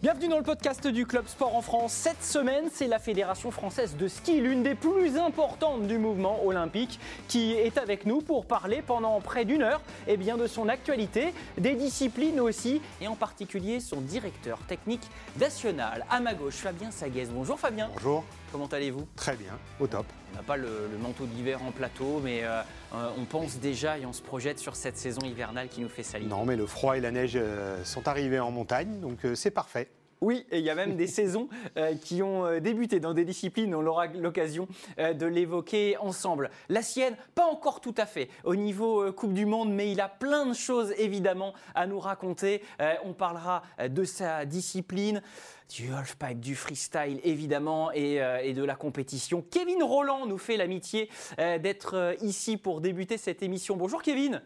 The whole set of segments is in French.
Bienvenue dans le podcast du Club Sport en France. Cette semaine, c'est la Fédération française de ski, l'une des plus importantes du mouvement olympique, qui est avec nous pour parler pendant près d'une heure eh bien, de son actualité, des disciplines aussi, et en particulier son directeur technique national. À ma gauche, Fabien Saguez. Bonjour Fabien. Bonjour. Comment allez-vous? Très bien, au top. On n'a pas le, manteau d'hiver en plateau, mais euh, euh, on pense déjà et on se projette sur cette saison hivernale qui nous fait salir. Non, mais le froid et la neige euh, sont arrivés en montagne, donc c'est parfait. Oui, et il y a même des saisons euh, qui ont euh, débuté dans des disciplines, on aura l'occasion euh, de l'évoquer ensemble. La sienne, pas encore tout à fait au niveau Coupe du Monde, mais il a plein de choses évidemment à nous raconter. on parlera de sa discipline, du halfpipe, du freestyle évidemment, et, et, de la compétition. Kevin Roland nous fait l'amitié d'être ici pour débuter cette émission. Bonjour Kevin.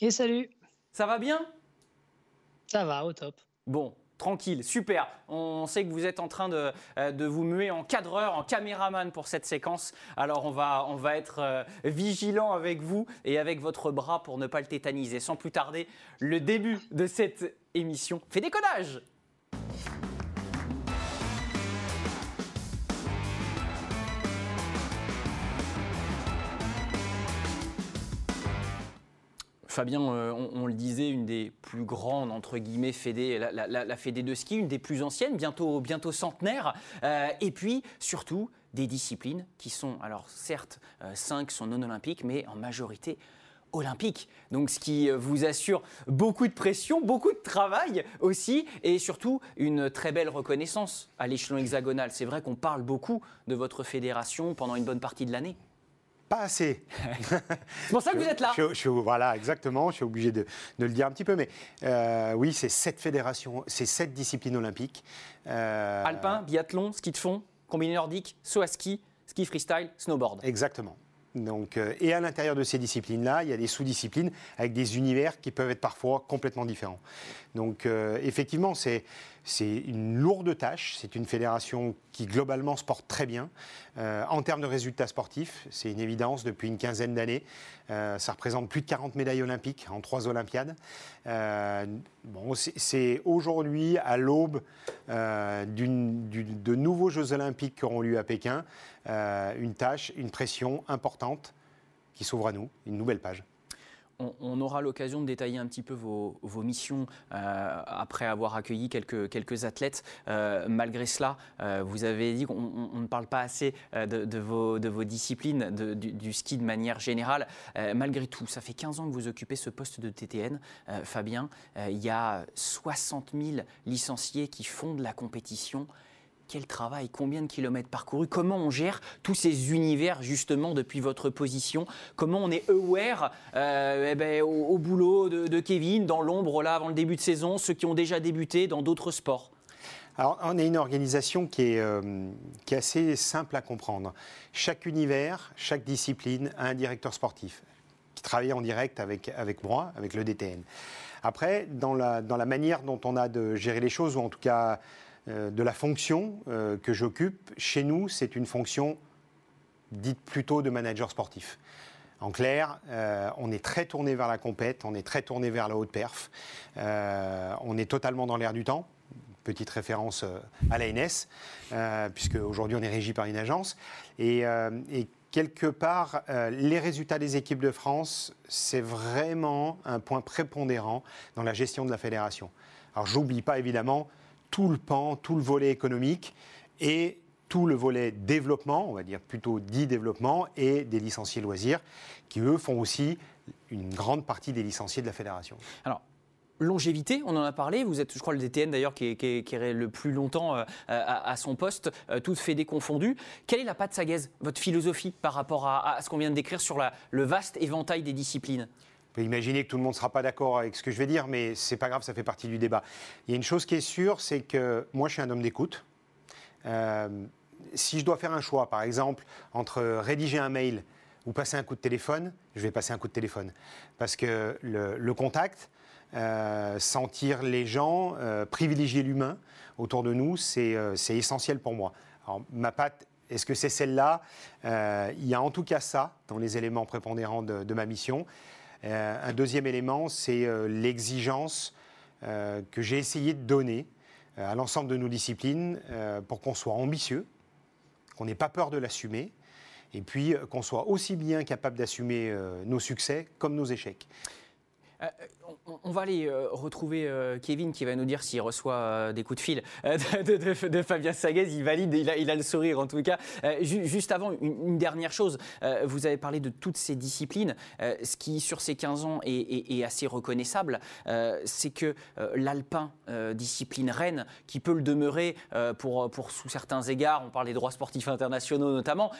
Et salut. Ça va bien? Ça va, au top. Bon, Tranquille, super. On sait que vous êtes en train de, euh, vous muer en cadreur, en caméraman pour cette séquence. Alors on va, on va être euh, vigilant avec vous et avec votre bras pour ne pas le tétaniser. Sans plus tarder, le début de cette émission fait déconnage. Fabien, euh, on, le disait, une des plus grandes, entre guillemets, fédés, la, fédé de ski, une des plus anciennes, bientôt, bientôt centenaire. Euh, et puis, surtout, des disciplines qui sont, alors certes, euh, cinq sont non olympiques, mais en majorité olympiques. Donc ce qui vous assure beaucoup de pression, beaucoup de travail aussi, et surtout une très belle reconnaissance à l'échelon hexagonal. C'est vrai qu'on parle beaucoup de votre fédération pendant une bonne partie de l'année. Pas assez. c'est pour ça que vous êtes là. Je, voilà, exactement. Je suis obligé de, le dire un petit peu. Mais euh, oui, c'est sept fédérations, c'est sept disciplines olympiques. Euh, Alpin, biathlon, ski de fond, combiné nordique, saut à ski, ski freestyle, snowboard. Exactement. Donc, euh, et à l'intérieur de ces disciplines-là, il y a des sous-disciplines avec des univers qui peuvent être parfois complètement différents. Donc euh, effectivement, c'est une lourde tâche. C'est une fédération qui globalement se porte très bien. Euh, en termes de résultats sportifs, c'est une évidence depuis une quinzaine d'années. ça représente plus de 40 médailles olympiques en trois Olympiades. bon, c'est aujourd'hui à l'aube de nouveaux Jeux olympiques qui auront lieu à Pékin, une tâche, une pression importante qui s'ouvre à nous, une nouvelle page on, aura l'occasion de détailler un petit peu vos, missions euh, après avoir accueilli quelques, athlètes. Euh, malgré cela, euh, vous avez dit qu'on ne parle pas assez de, vos, disciplines, du, ski de manière générale. malgré tout, ça fait 15 ans que vous occupez ce poste de TTN. Fabien, il y a 60 000 licenciés qui font de la compétition quel travail, combien de kilomètres parcourus, comment on gère tous ces univers justement depuis votre position, comment on est aware euh, eh ben, au, boulot de, Kevin, dans l'ombre là avant le début de saison, ceux qui ont déjà débuté dans d'autres sports? Alors, on est une organisation qui est, euh, qui est assez simple à comprendre. Chaque univers, chaque discipline a un directeur sportif qui travaille en direct avec, avec moi, avec le DTN. Après, dans la, dans la manière dont on a de gérer les choses, ou en tout cas de la fonction euh, que j'occupe, chez nous, c'est une fonction dite plutôt de manager sportif. En clair, euh, on est très tourné vers la compète, on est très tourné vers la haute perf, on est totalement dans l'air du temps. Petite référence à l'ANS, puisque aujourd'hui on est régi par une agence. Et, et quelque part, les résultats des équipes de France, c'est vraiment un point prépondérant dans la gestion de la fédération. Alors j'oublie pas évidemment tout le pan, tout le volet économique et tout le volet développement, on va dire plutôt dit développement, et des licenciés loisirs, qui eux font aussi une grande partie des licenciés de la fédération. Alors, longévité, on en a parlé. Vous êtes, je crois, le DTN d'ailleurs qui, est le plus longtemps euh, à, son poste, euh, toutes fédés confondues. Quelle est la patte Sagaise, votre philosophie par rapport à, ce qu'on vient de décrire sur le vaste éventail des disciplines? Peut imaginer que tout le monde ne sera pas d'accord avec ce que je vais dire, mais c'est pas grave, ça fait partie du débat. Il y a une chose qui est sûre, c'est que moi, je suis un homme d'écoute. Euh, si je dois faire un choix, par exemple, entre rédiger un mail ou passer un coup de téléphone, je vais passer un coup de téléphone. Parce que le, contact, euh, sentir les gens, euh, privilégier l'humain autour de nous, c'est essentiel pour moi. Ma patte, est-ce que c'est celle-là? Il y a en tout cas ça dans les éléments prépondérants de ma mission. Euh, un deuxième élément, c'est euh, l'exigence euh, que j'ai essayé de donner à l'ensemble de nos disciplines pour qu'on soit ambitieux, qu'on n'ait pas peur de l'assumer, et puis qu'on soit aussi bien capable d'assumer nos succès comme nos échecs. Euh, on, va aller euh, retrouver euh, Kevin qui va nous dire s'il reçoit des coups de fil de, Fabien Saguez. Il valide, il a, le sourire en tout cas. juste avant, une, dernière chose. vous avez parlé de toutes ces disciplines. ce qui, sur ces 15 ans, est, assez reconnaissable, c'est que l'alpin, discipline reine, qui peut le demeurer pour, pour sous certains égards, on parle des droits sportifs internationaux notamment,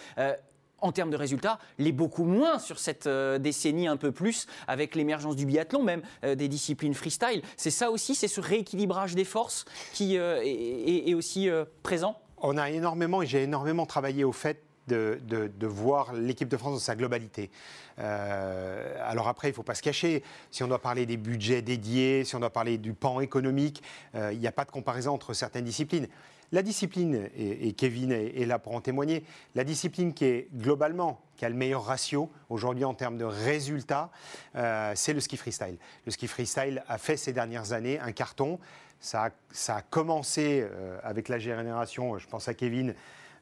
en termes de résultats, l'est beaucoup moins sur cette euh, décennie un peu plus, avec l'émergence du biathlon, même euh, des disciplines freestyle. C'est ça aussi, c'est ce rééquilibrage des forces qui euh, est, aussi présent? On a énormément, et j'ai énormément travaillé au fait de, voir l'équipe de France dans sa globalité. alors après, il ne faut pas se cacher. Si on doit parler des budgets dédiés, si on doit parler du pan économique, il n'y a pas de comparaison entre certaines disciplines. La discipline, et, Kevin est, là pour en témoigner, la discipline qui est globalement, qui a le meilleur ratio aujourd'hui en termes de résultats, euh, c'est le ski freestyle. Le ski freestyle a fait ces dernières années un carton. Ça a, commencé euh, avec la génération, je pense à Kevin,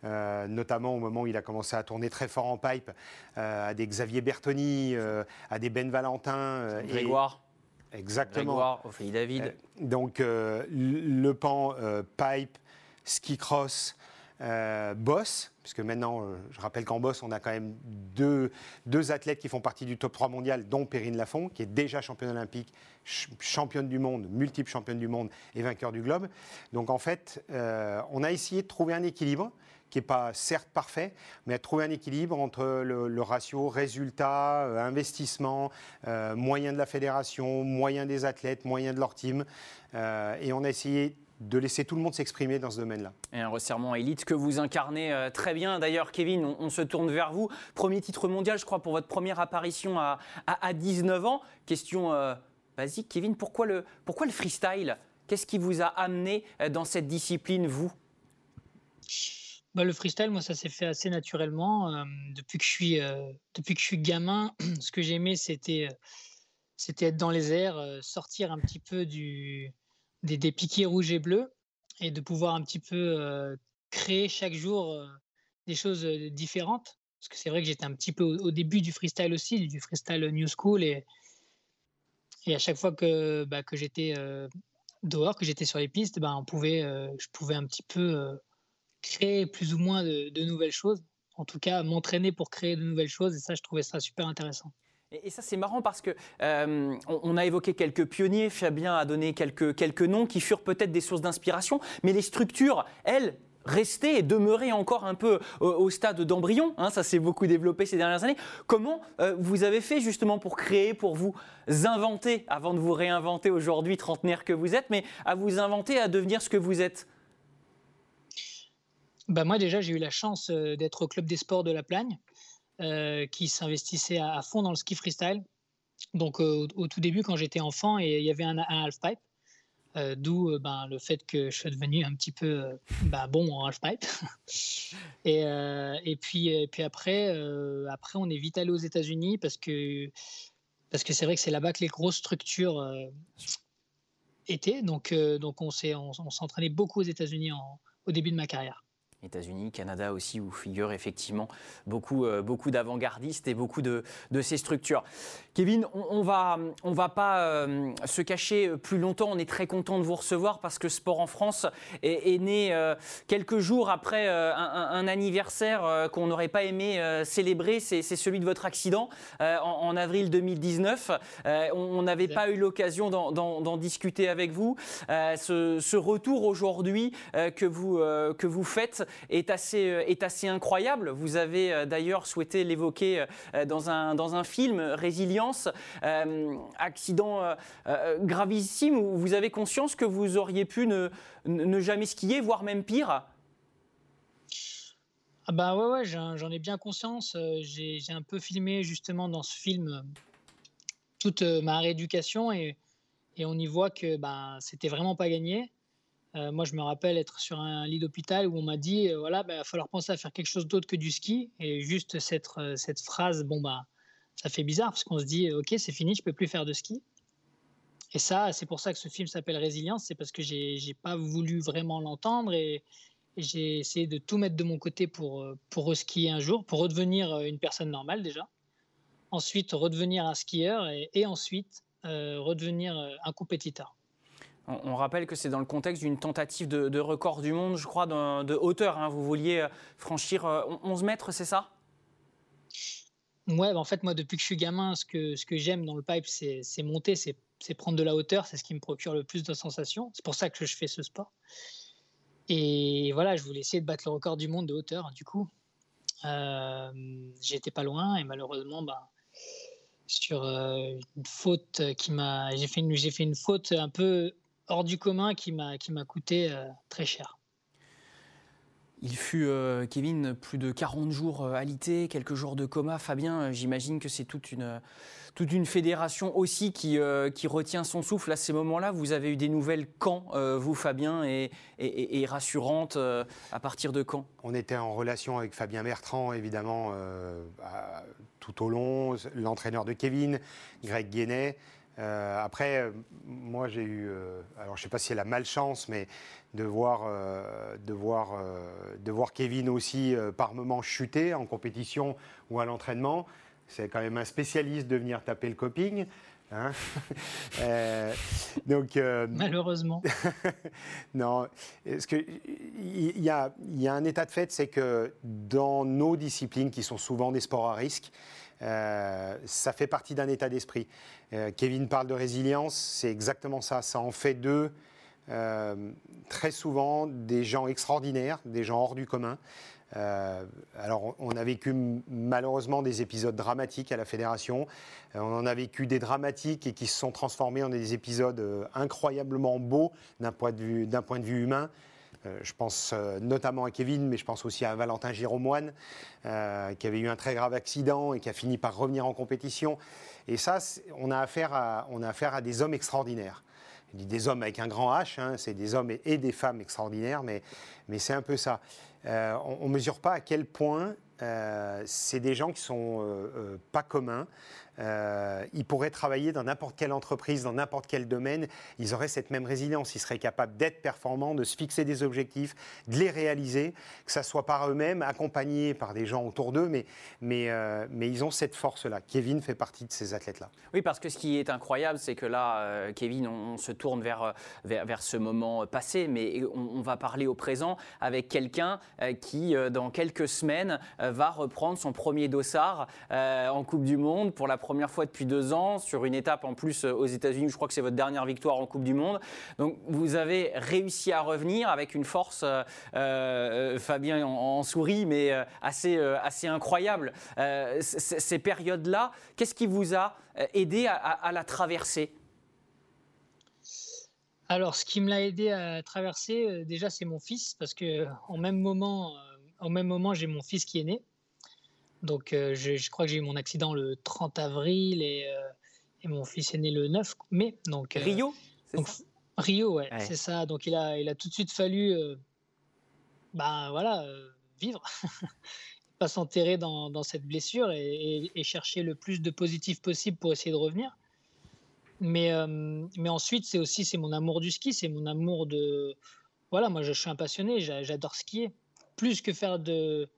euh, notamment au moment où il a commencé à tourner très fort en pipe, à des Xavier Bertoni, à des Ben Valentin. Grégoire. exactement. Grégoire, Ophélie David. donc le pan pipe, ski cross, euh, boss, puisque maintenant, euh, je rappelle qu'en boss, on a quand même deux, deux, athlètes qui font partie du top 3 mondial, dont Perrine Lafont, qui est déjà championne olympique, championne du monde, multiple championne du monde et vainqueur du globe. Donc en fait, euh, on a essayé de trouver un équilibre qui n'est pas certes parfait, mais de trouver un équilibre entre le, ratio résultat, investissement, moyens de la fédération, moyens des athlètes, moyens de leur team. et on a essayé de laisser tout le monde s'exprimer dans ce domaine-là. Et un resserrement élite que vous incarnez euh, très bien. D'ailleurs, Kevin, on, se tourne vers vous. Premier titre mondial, je crois, pour votre première apparition à, à, 19 ans. Question euh, basique, Kevin, pourquoi le, pourquoi le freestyle? Qu'est-ce qui vous a amené euh, dans cette discipline, vous? Bah, le freestyle, moi, ça s'est fait assez naturellement. depuis, que je suis, depuis que je suis gamin, ce que j'aimais, c'était, c'était être dans les airs, sortir un petit peu du, des, piquets rouges et bleus et de pouvoir un petit peu euh, créer chaque jour euh, des choses euh, différentes. Parce que c'est vrai que j'étais un petit peu au, début du freestyle aussi, du freestyle New School. Et, et à chaque fois que, bah, que j'étais dehors, que j'étais sur les pistes, bah, on pouvait, je pouvais un petit peu créer plus ou moins de nouvelles choses. En tout cas, m'entraîner pour créer de nouvelles choses. Et ça, je trouvais ça super intéressant. Et, ça, c'est marrant parce que euh, on, a évoqué quelques pionniers, Fabien a donné quelques, quelques noms qui furent peut-être des sources d'inspiration, mais les structures, elles, restaient et demeuraient encore un peu au, stade d'embryon. Hein, ça s'est beaucoup développé ces dernières années. Comment euh, vous avez fait justement pour créer, pour vous inventer, avant de vous réinventer aujourd'hui, trentenaire que vous êtes, mais à vous inventer, à devenir ce que vous êtes? Bah moi déjà j'ai eu la chance euh, d'être au club des sports de la Plagne qui s'investissait à, fond dans le ski freestyle. Donc euh, au, tout début, quand j'étais enfant, et il y avait un, half-pipe, euh, d'où ben, le fait que je suis devenu un petit peu ben, bon en half-pipe. et, et, puis, après, après, on est vite allé aux États-Unis parce que parce que c'est vrai que c'est là-bas que les grosses structures étaient. Donc, donc on s'entraînait on, beaucoup aux États-Unis au début de ma carrière. États-Unis, Canada aussi, où figurent effectivement beaucoup, euh, beaucoup d'avant-gardistes et beaucoup de, de, ces structures. Kevin, on, va, on va pas euh, se cacher plus longtemps. On est très content de vous recevoir parce que Sport en France est, né euh, quelques jours après un, anniversaire qu'on n'aurait pas aimé célébrer. C'est celui de votre accident en, avril 2019. on n'avait pas eu l'occasion d'en discuter avec vous. Ce, ce, retour aujourd'hui que, vous, que vous faites est assez, euh, est assez incroyable. Vous avez euh, d'ailleurs souhaité l'évoquer euh, dans un, dans un film, Résilience, accident gravissime où vous avez conscience que vous auriez pu ne, ne jamais skier, voire même pire ah bah ouais, j'en ai bien conscience. J'ai un peu filmé justement dans ce film toute ma rééducation et, et on y voit que bah, c'était vraiment pas gagné. Euh, moi, je me rappelle être sur un lit d'hôpital où on m'a dit euh, voilà, il bah, va falloir penser à faire quelque chose d'autre que du ski. Et juste cette, euh, cette phrase, bon, bah, ça fait bizarre parce qu'on se dit ok, c'est fini, je peux plus faire de ski. Et ça, c'est pour ça que ce film s'appelle Résilience, c'est parce que j'ai n'ai pas voulu vraiment l'entendre et, j'ai essayé de tout mettre de mon côté pour, pour reskier un jour, pour redevenir une personne normale déjà. Ensuite, redevenir un skieur et, ensuite redevenir un compétiteur. On, rappelle que c'est dans le contexte d'une tentative de, record du monde, je crois, de, hauteur. Hein. Vous vouliez franchir 11 mètres, c'est ça? Ouais, bah, en fait, moi, depuis que je suis gamin, ce que, ce que j'aime dans le pipe, c'est monter, c'est prendre de la hauteur, c'est ce qui me procure le plus de sensations. C'est pour ça que je fais ce sport. Et voilà, je voulais essayer de battre le record du monde de hauteur, du coup. Euh, J'étais pas loin et malheureusement, bah, sur euh, une faute qui m'a. J'ai fait, fait une faute un peu hors du commun qui m'a coûté euh, très cher. Il fut, euh, Kevin, plus de 40 jours euh, alité, quelques jours de coma. Fabien, euh, j'imagine que c'est toute une, toute une fédération aussi qui, qui retient son souffle à ces moments-là. Vous avez eu des nouvelles quand, vous, Fabien, et, et, rassurantes à partir de quand? On était en relation avec Fabien Bertrand, évidemment, tout au long, l'entraîneur de Kevin, Greg Guénet. Après, moi j'ai eu, alors je ne sais pas si c'est la malchance, mais de voir, euh, de voir, euh, de voir Kevin aussi euh, par moments chuter en compétition ou à l'entraînement. C'est quand même un spécialiste de venir taper le coping. Hein. donc, Malheureusement. non, il y, a, y a un état de fait, c'est que dans nos disciplines, qui sont souvent des sports à risque, ça fait partie d'un état d'esprit. Kevin parle de résilience, c'est exactement ça. Ça en fait deux euh, très souvent des gens extraordinaires, des gens hors du commun. Euh, alors, on a vécu malheureusement des épisodes dramatiques à la fédération. Euh, on en a vécu des dramatiques et qui se sont transformés en des épisodes incroyablement beaux d'un point de vue humain. Je pense notamment à Kevin, mais je pense aussi à Valentin Giromoine, qui avait eu un très grave accident et qui a fini par revenir en compétition. Et ça, on a affaire à, des hommes extraordinaires je dis des hommes avec un grand H, hein, c'est des hommes et, des femmes extraordinaires, mais, c'est un peu ça. Euh, on ne mesure pas à quel point euh, c'est des gens qui sont euh, pas communs, euh, ils pourraient travailler dans n'importe quelle entreprise, dans n'importe quel domaine, ils auraient cette même résilience, ils seraient capables d'être performants, de se fixer des objectifs, de les réaliser, que ça soit par eux-mêmes, accompagnés par des gens autour d'eux, mais, mais, euh, mais ils ont cette force-là. Kevin fait partie de ces athlètes-là. Oui, parce que ce qui est incroyable, c'est que là, euh, Kevin, on, se tourne vers, vers, vers, ce moment passé, mais on, va parler au présent avec quelqu'un qui, dans quelques semaines, va reprendre son premier dossard en Coupe du Monde pour la première fois depuis deux ans, sur une étape en plus euh, aux États-Unis, je crois que c'est votre dernière victoire en Coupe du Monde. Donc vous avez réussi à revenir avec une force, euh, euh, Fabien en, souris, mais assez, assez incroyable. ces périodes-là, qu'est-ce qui vous a aidé à, la traverser? Alors, ce qui me l'a aidé à traverser, déjà, c'est mon fils, parce que en même moment, au même moment, j'ai mon fils qui est né. Donc, euh, je, crois que j'ai eu mon accident le 30 avril et, euh, et, mon fils est né le 9 mai. Donc, euh, Rio Rio, ouais, c'est ça. Donc, il a, il a tout de suite fallu ben, voilà, vivre, pas s'enterrer dans, dans, cette blessure et, et, chercher le plus de positif possible pour essayer de revenir. Mais, mais ensuite, c'est aussi c'est mon amour du ski, c'est mon amour de. Voilà, moi, je suis un passionné, j'adore skier. Plus que faire de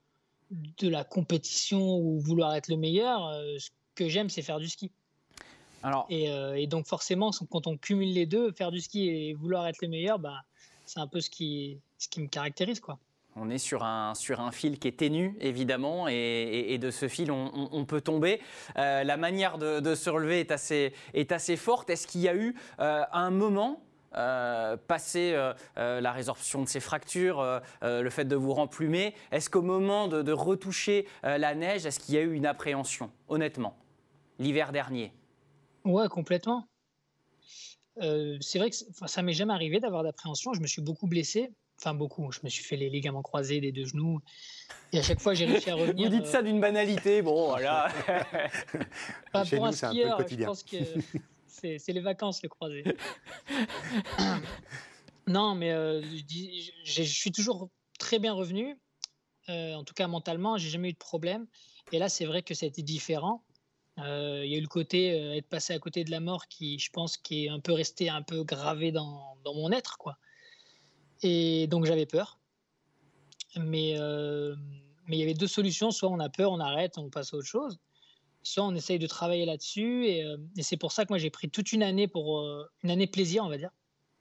de la compétition ou vouloir être le meilleur, euh, ce que j'aime, c'est faire du ski. Alors, euh, et, donc forcément, quand on cumule les deux, faire du ski et vouloir être le meilleur, bah, c'est un peu ce qui, ce qui me caractérise. quoi. On est sur un, sur un fil qui est ténu, évidemment, et, de ce fil, on, peut tomber. Euh, la manière de, se relever est assez, est assez forte. Est-ce qu'il y a eu un moment euh, passer euh, euh, la résorption de ces fractures, le fait de vous remplumer, est-ce qu'au moment de, retoucher la neige, est-ce qu'il y a eu une appréhension, honnêtement, l'hiver dernier? Ouais, complètement. c'est vrai que ça m'est jamais arrivé d'avoir d'appréhension. Je me suis beaucoup blessé. Enfin, beaucoup. Je me suis fait les ligaments croisés des deux genoux. Et à chaque fois, j'ai réussi à revenir. Vous dites ça d'une banalité. Bon, voilà. Pas pour un skieur, je pense que c'est les vacances, le croisé. non, mais euh, je suis toujours très bien revenu. Euh, en tout cas, mentalement, j'ai jamais eu de problème. Et là, c'est vrai que ça a été différent. Euh, il y a eu le côté être passé à côté de la mort qui, je pense, qui est un peu resté un peu gravé dans, dans mon être, quoi. Et donc j'avais peur. Mais mais il y avait deux solutions. Soit on a peur, on arrête, on passe à autre chose. Soit on essaye de travailler là-dessus. Et, et c'est pour ça que moi j'ai pris toute une année pour une année plaisir, on va dire.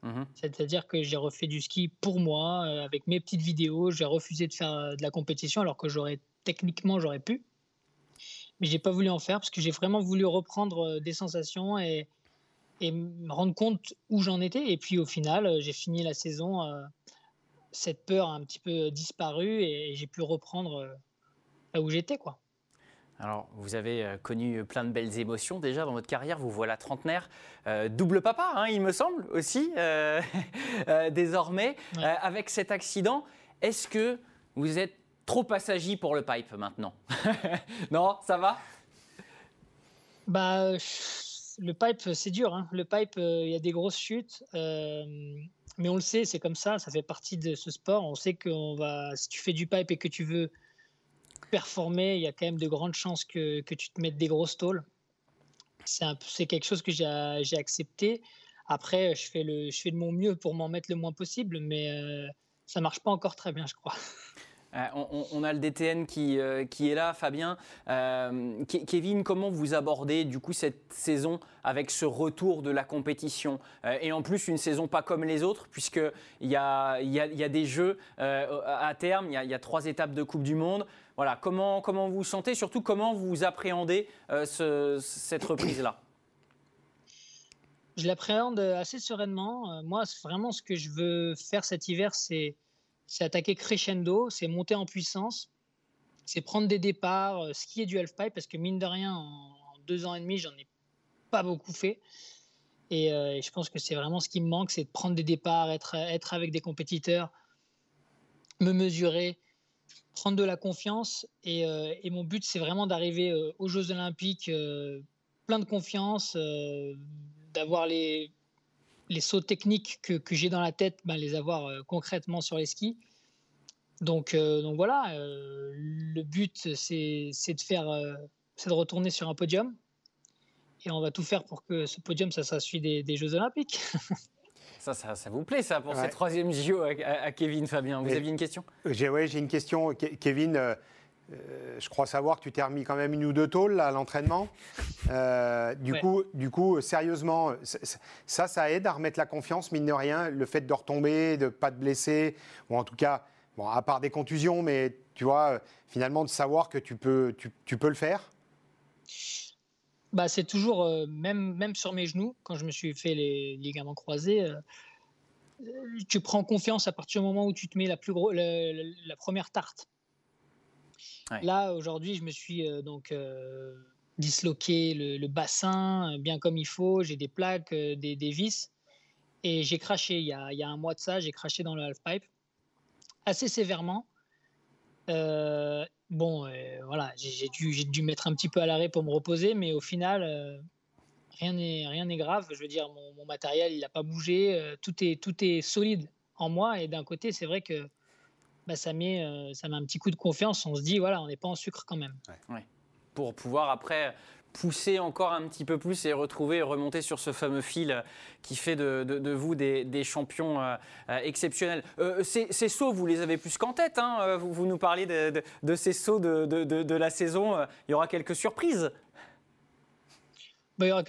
Mmh C'est-à-dire que j'ai refait du ski pour moi, avec mes petites vidéos. J'ai refusé de faire de la compétition alors que j'aurais techniquement j'aurais pu mais j'ai pas voulu en faire parce que j'ai vraiment voulu reprendre euh, des sensations et, et me rendre compte où j'en étais. Et puis au final, euh, j'ai fini la saison, euh, cette peur a un petit peu disparu et, j'ai pu reprendre là où j'étais, quoi. Alors, vous avez connu plein de belles émotions déjà dans votre carrière. Vous voilà trentenaire, double papa, hein, il me semble aussi, désormais. avec cet accident, est-ce que vous êtes trop passagier pour le pipe maintenant? non, ça va? Bah, le pipe, c'est dur. Hein. Le pipe, euh, il y a des grosses chutes. Euh, mais on le sait, c'est comme ça, ça fait partie de ce sport. On sait que va, si tu fais du pipe et que tu veux performer, il y a quand même de grandes chances que, que tu te mettes des grosses tôles. C'est quelque chose que j'ai accepté. Après, je fais, le, je fais de mon mieux pour m'en mettre le moins possible, mais euh, ça marche pas encore très bien, je crois. Euh, on, a le DTN qui, euh, qui est là, Fabien. Euh, Kevin, comment vous abordez du coup cette saison avec ce retour de la compétition? Et en plus, une saison pas comme les autres, puisqu'il y a, y, a, y a des jeux à terme, il y, a, trois étapes de Coupe du Monde. Voilà, comment, comment vous vous sentez? Surtout, comment vous appréhendez cette reprise-là? Je l'appréhende assez sereinement. Moi, vraiment, ce que je veux faire cet hiver, c'est c'est attaquer crescendo, c'est monter en puissance, c'est prendre des départs, euh, skier du halfpipe, parce que mine de rien, en, deux ans et demi, j'en ai pas beaucoup fait. Euh, et, je pense que c'est vraiment ce qui me manque, c'est de prendre des départs, être, avec des compétiteurs, me mesurer, prendre de la confiance. Et, euh, mon but, c'est vraiment d'arriver aux Jeux Olympiques plein de confiance, d'avoir les, les sauts techniques que, que j'ai dans la tête, ben, les avoir euh, concrètement sur les skis. Donc, euh, donc voilà, euh, le but, c'est de faire, c'est de retourner sur un podium. Et on va tout faire pour que ce podium, ça, ça suit des, des Jeux Olympiques. Ça, ça, ça, vous plaît, ça, pour ouais. ces troisième JO à, Kevin, Fabien Vous aviez une question? J'ai ouais, une question. Kevin, euh, je crois savoir que tu t'es remis quand même une ou deux tôles à l'entraînement. Euh, du, coup, du coup, sérieusement, ça, ça aide à remettre la confiance, mine de rien, le fait de retomber, de ne pas te blesser, ou en tout cas, bon, à part des contusions, mais tu vois, finalement, de savoir que tu peux, tu, peux le faire? Bah, C'est toujours, euh, même, même sur mes genoux, quand je me suis fait les ligaments croisés, tu prends confiance à partir du moment où tu te mets la, plus gros, la première tarte. Là, aujourd'hui, je me suis euh, donc euh, disloqué le, bassin euh, bien comme il faut. J'ai des plaques, des, vis. Et j'ai craché, il y, a, il y, a, un mois de ça, j'ai craché dans le half-pipe assez sévèrement. bon, voilà, j'ai dû, dû mettre un petit peu à l'arrêt pour me reposer, mais au final, rien n'est grave. Je veux dire, mon, matériel, il n'a pas bougé. tout, est, tout est solide en moi. Et d'un côté, c'est vrai que bah, ça, met, euh, ça met un petit coup de confiance. On se dit, voilà, on n'est pas en sucre quand même. Pour pouvoir après pousser encore un petit peu plus et retrouver et remonter sur ce fameux fil qui fait de, vous des, champions euh, euh, exceptionnels. ces, sauts, vous les avez plus qu'en tête. Hein. vous, nous parlez de, ces sauts de, la saison. il y aura quelques surprises. Bah, il y aura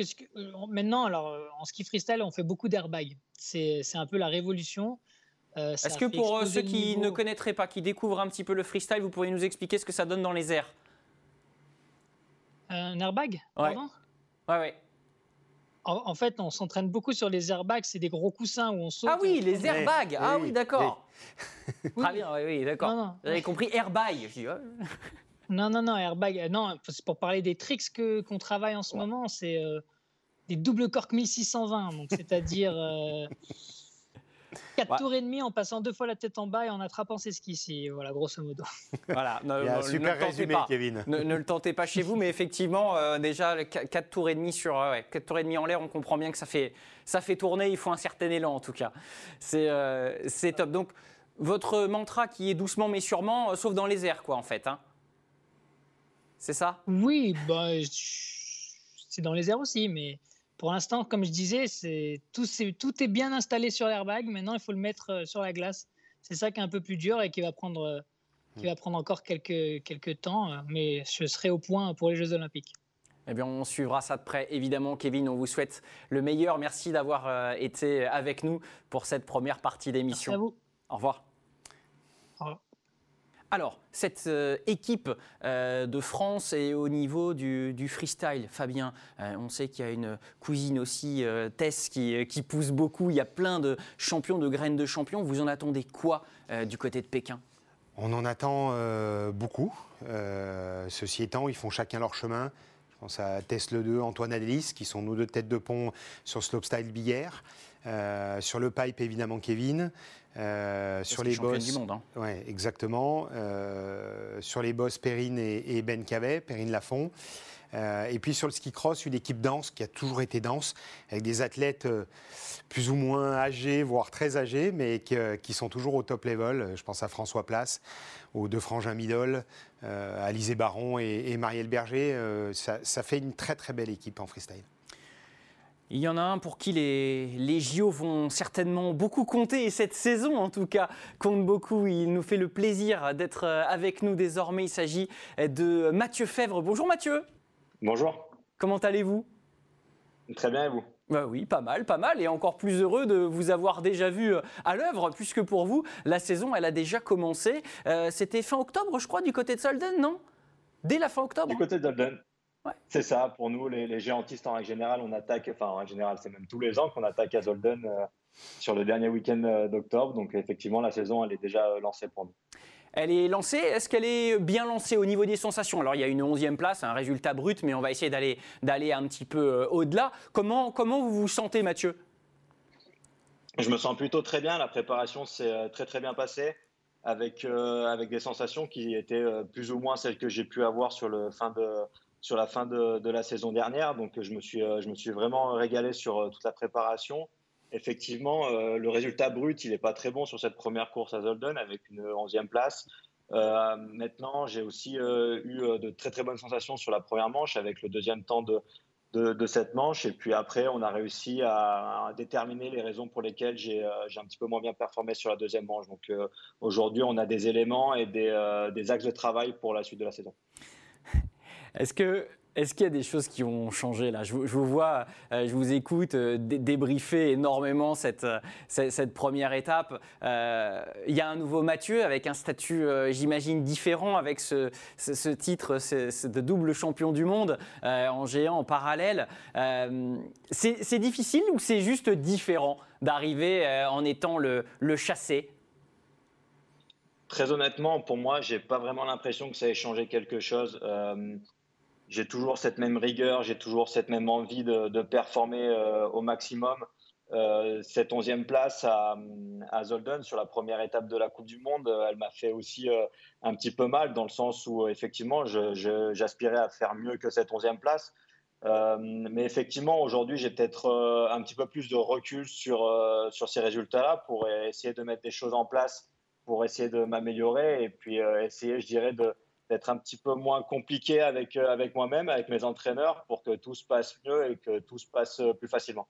Maintenant, alors, en ski freestyle, on fait beaucoup d'airbags. C'est un peu la révolution. Euh, Est-ce que pour euh, ceux qui ne connaîtraient pas, qui découvrent un petit peu le freestyle, vous pourriez nous expliquer ce que ça donne dans les airs? Un airbag Ouais. ouais, ouais. En, fait, on s'entraîne beaucoup sur les airbags. C'est des gros coussins où on saute. Ah oui, les airbags. ah oui, d'accord. Très bien, oui, oui d'accord. Vous compris airbag. non, non, non, airbag. Euh, non, c'est pour parler des tricks que qu'on travaille en ce moment. C'est des double cork 1620. Donc, c'est-à-dire. 4 tours et demi en passant deux fois la tête en bas et en attrapant ses skis voilà, grosso modo. Voilà, ne, super résumé, Kevin. Ne, le tentez pas chez vous, mais effectivement, euh, déjà 4 tours et demi sur euh, tours et demi en l'air, on comprend bien que ça fait, ça fait tourner. Il faut un certain élan en tout cas. C'est euh, top. Donc votre mantra qui est doucement mais sûrement, sauf dans les airs, quoi, en fait. Hein. C'est ça? Oui, bah, c'est dans les airs aussi. Mais pour l'instant, comme je disais, c'est tout, tout est bien installé sur l'airbag. Maintenant, il faut le mettre sur la glace. C'est ça qui est un peu plus dur et qui va prendre, qui va prendre encore quelques, quelques temps. Mais je serai au point pour les Jeux Olympiques. Eh bien, on suivra ça de près, évidemment. Kevin, on vous souhaite le meilleur. Merci d'avoir euh, été avec nous pour cette première partie d'émission. Merci à vous. Au revoir. Alors, cette euh, équipe euh, de France est au niveau du, freestyle, Fabien. on sait qu'il y a une cousine aussi, Tess, qui, pousse beaucoup. Il y a plein de champions, de graines de champions. Vous en attendez quoi du côté de Pékin? On en attend beaucoup. ceci étant, ils font chacun leur chemin pense à Tesla 2, Antoine Adélis, qui sont nos deux têtes de pont sur slopestyle Billère. Euh, sur le pipe, évidemment, Kevin. Euh, sur les boss. du monde. Hein. Ouais, exactement. Euh, sur les boss, Perrine et, Ben Cavet, Perrine Lafont. et puis sur le ski cross, une équipe dense qui a toujours été dense, avec des athlètes plus ou moins âgés, voire très âgés, mais qui, sont toujours au top level. Je pense à François Place, aux deux frangins Midol, euh, Alizé Baron et, Marielle Berger. Euh, ça, fait une très très belle équipe en freestyle. Il y en a un pour qui les, les JO vont certainement beaucoup compter, et cette saison en tout cas compte beaucoup. Il nous fait le plaisir d'être euh, avec nous désormais. Il s'agit de Mathieu Fèvre. Bonjour Mathieu. Bonjour. Comment allez-vous? Très bien et vous? Bah oui, pas mal, pas mal, et encore plus heureux de vous avoir déjà vu euh, à l'œuvre, puisque pour vous, la saison, elle a déjà commencé. Euh, c'était fin octobre, je crois, du côté de Solden, non? Dès la fin octobre Du côté de Solden. C'est ça, pour nous, les, géantistes en règle générale, on attaque, enfin en règle générale, c'est même tous les ans qu'on attaque à Zolden euh, sur le dernier week-end d'octobre. Donc effectivement, la saison, elle est déjà lancée pour nous. Elle est lancée. Est-ce qu'elle est bien lancée au niveau des sensations? Alors, il y a une 11e place, un résultat brut, mais on va essayer d'aller, d'aller un petit peu euh, au-delà. Comment, comment vous vous sentez, Mathieu? Je me sens plutôt très bien. La préparation s'est euh, très, très bien passée avec, euh, avec des sensations qui étaient plus ou moins celles que j'ai pu avoir sur, le fin de, sur la fin de, la saison dernière. Donc, je me suis, suis vraiment régalé sur toute la préparation effectivement, euh, le résultat brut, il n'est pas très bon sur cette première course à Zolden avec une 11e place. Euh, maintenant, j'ai aussi euh, eu de très très bonnes sensations sur la première manche avec le deuxième temps de, cette manche. Et puis après, on a réussi à, déterminer les raisons pour lesquelles j'ai un petit peu moins bien performé sur la deuxième manche. Donc aujourd'hui, on a des éléments et des axes de travail pour la suite de la saison. Est-ce que est-ce qu'il y a des choses qui ont changé là? Je, vous vois, euh, je vous écoute euh, débriefer énormément cette, euh, première étape. il y a un nouveau Mathieu avec un statut, j'imagine, différent avec ce, ce, titre de double champion du monde en géant en parallèle. c'est difficile ou c'est juste différent d'arriver en étant le, le chassé? Très honnêtement, pour moi, j'ai pas vraiment l'impression que ça ait changé quelque chose j'ai toujours cette même rigueur, j'ai toujours cette même envie de, performer euh, au maximum. Euh, cette onzième place à, à, Zolden sur la première étape de la Coupe du Monde, euh, elle m'a fait aussi un petit peu mal dans le sens où effectivement j'aspirais à faire mieux que cette onzième place. mais effectivement, aujourd'hui, j'ai peut-être un petit peu plus de recul sur, sur ces résultats-là pour essayer de mettre des choses en place, pour essayer de m'améliorer et puis essayer, je dirais, de, d'être un petit peu moins compliqué avec, euh, avec moi-même, avec mes entraîneurs, pour que tout se passe mieux et que tout se passe euh, plus facilement.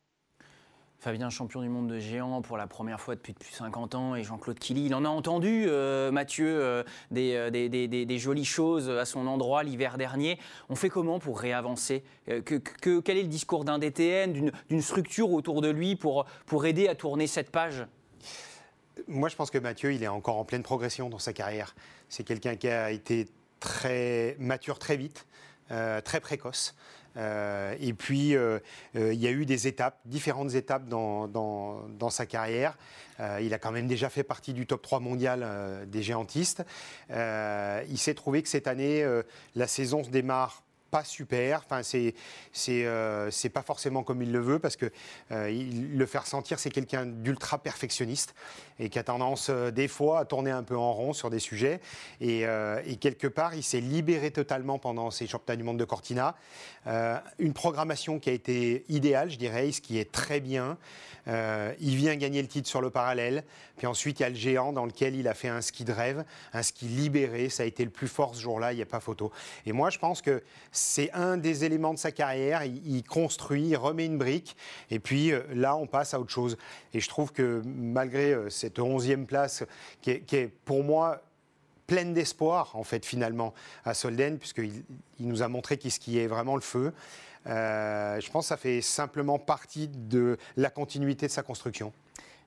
Fabien, champion du monde de géant pour la première fois depuis, depuis 50 ans, et Jean-Claude Killy, il en a entendu, euh, Mathieu, des, des, des, des, jolies choses à son endroit l'hiver dernier. On fait comment pour réavancer que, que, Quel est le discours d'un DTN, d'une structure autour de lui pour, pour aider à tourner cette page? Moi, je pense que Mathieu, il est encore en pleine progression dans sa carrière. C'est quelqu'un qui a été très mature très vite, euh, très précoce. Euh, et puis, euh, il y a eu des étapes, différentes étapes dans, dans, sa carrière. il a quand même déjà fait partie du top 3 mondial des géantistes. il s'est trouvé que cette année, la saison se démarre pas super. Enfin, c'est c'est euh, pas forcément comme il le veut parce que euh, il, le faire sentir, c'est quelqu'un d'ultra perfectionniste et qui a tendance euh, des fois à tourner un peu en rond sur des sujets. Et, et quelque part, il s'est libéré totalement pendant ces championnats du monde de Cortina. une programmation qui a été idéale, je dirais, ce qui est très bien. il vient gagner le titre sur le parallèle. Puis ensuite, il y a le géant dans lequel il a fait un ski de rêve, un ski libéré. Ça a été le plus fort ce jour-là, il n'y a pas photo. Et moi, je pense que c'est un des éléments de sa carrière. Il, construit, il remet une brique. Et puis là, on passe à autre chose. Et je trouve que malgré cette onzième place, qui est, pour moi pleine d'espoir, en fait, finalement, à Solden, puisqu'il il nous a montré qu'est-ce qui est vraiment le feu. je pense que ça fait simplement partie de la continuité de sa construction.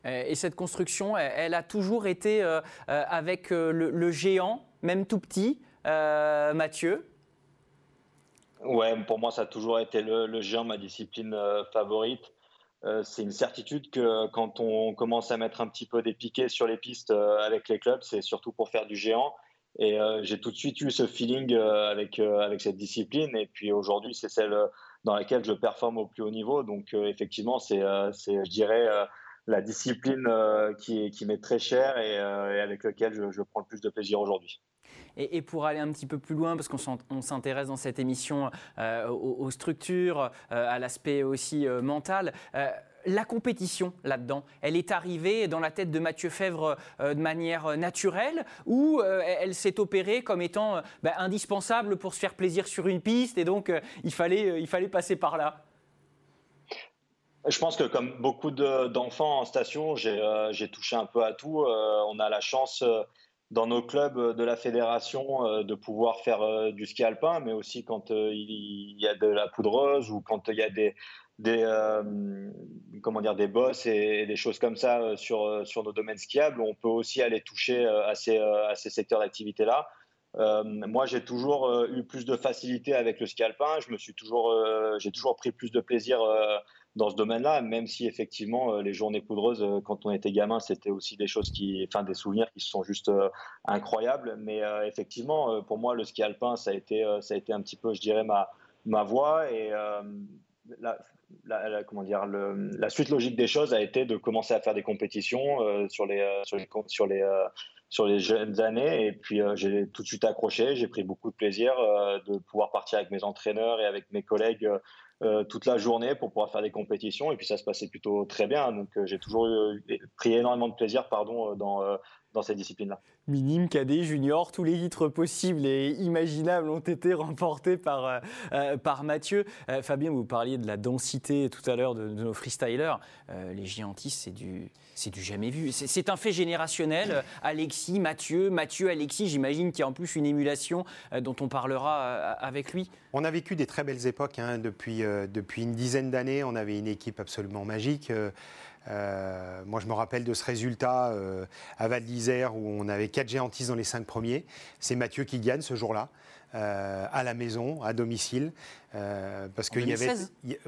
Et cette construction, elle, a toujours été avec le géant, même tout petit, Mathieu Ouais, pour moi, ça a toujours été le, géant, ma discipline euh, favorite. Euh, c'est une certitude que quand on commence à mettre un petit peu des piquets sur les pistes euh, avec les clubs, c'est surtout pour faire du géant. Et j'ai tout de suite eu ce feeling avec, avec cette discipline. Et puis aujourd'hui, c'est celle dans laquelle je performe au plus haut niveau. Donc effectivement, c'est, je dirais, la discipline qui, qui m'est très chère et, avec laquelle je, je prends le plus de plaisir aujourd'hui. Et, pour aller un petit peu plus loin, parce qu'on s'intéresse dans cette émission euh, aux, structures, euh, à l'aspect aussi euh, mental, la compétition là-dedans, elle est arrivée dans la tête de Mathieu Fèvre de manière naturelle ou elle s'est opérée comme étant bah, indispensable pour se faire plaisir sur une piste et donc il, fallait, il fallait passer par là? Je pense que comme beaucoup d'enfants en station, j'ai touché un peu à tout. on a la chance dans nos clubs de la fédération euh, de pouvoir faire euh, du ski alpin, mais aussi quand euh, il y a de la poudreuse ou quand il y a des, des comment dire des bosses et, des choses comme ça sur sur nos domaines skiables, on peut aussi aller toucher à ces à ces secteurs d'activité là. moi, j'ai toujours eu plus de facilité avec le ski alpin. Je me suis toujours, j'ai toujours pris plus de plaisir dans ce domaine-là, même si effectivement euh, les journées poudreuses, euh, quand on était gamin, c'était aussi des choses qui, enfin des souvenirs qui sont juste euh, incroyables. Mais effectivement, pour moi, le ski alpin, ça a été, ça a été un petit peu, je dirais, ma ma voie. Et la, comment dire, la suite logique des choses a été de commencer à faire des compétitions sur les sur les sur les sur les jeunes années. Et puis j'ai tout de suite accroché. J'ai pris beaucoup de plaisir de pouvoir partir avec mes entraîneurs et avec mes collègues toute la journée pour pouvoir faire des compétitions et puis ça se passait plutôt très bien. Donc euh, j'ai toujours pris énormément de plaisir pardon, euh, dans, dans cette discipline-là. Minime, cadet, junior, tous les titres possibles et imaginables ont été remportés par, par Mathieu. Fabien, vous parliez de la densité tout à l'heure de, nos freestylers. les gigantistes, c'est du, c'est du jamais vu. C'est un fait générationnel. Alexis, Mathieu, Mathieu, Alexis, j'imagine qu'il y a en plus une émulation dont on parlera avec lui. On a vécu des très belles époques. Hein. Depuis, euh, depuis une dizaine d'années, on avait une équipe absolument magique. Euh, euh, moi, je me rappelle de ce résultat à Val d'Isère où on avait quatre géantistes dans les cinq premiers. C'est Mathieu qui gagne ce jour-là. à la maison, à domicile. parce qu'il y avait.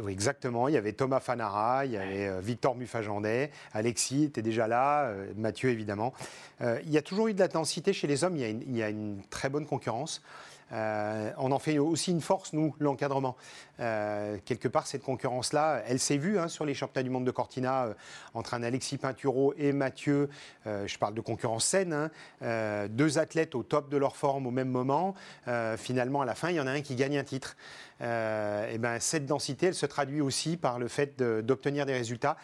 exactement, il y avait Thomas Fanara, il y avait Victor Muffagendet, Alexis était déjà là, Mathieu évidemment. il y a toujours eu de la densité chez les hommes, il y a il y a une très bonne concurrence. Euh, on en fait aussi une force, nous, l'encadrement. Euh, quelque part, cette concurrence-là, elle s'est vue hein, sur les championnats du monde de Cortina euh, entre un Alexis Pinturo et Mathieu. je parle de concurrence saine. Hein, deux athlètes au top de leur forme au même moment. finalement, à la fin, il y en a un qui gagne un titre. et ben, cette densité, elle se traduit aussi par le fait d'obtenir des résultats.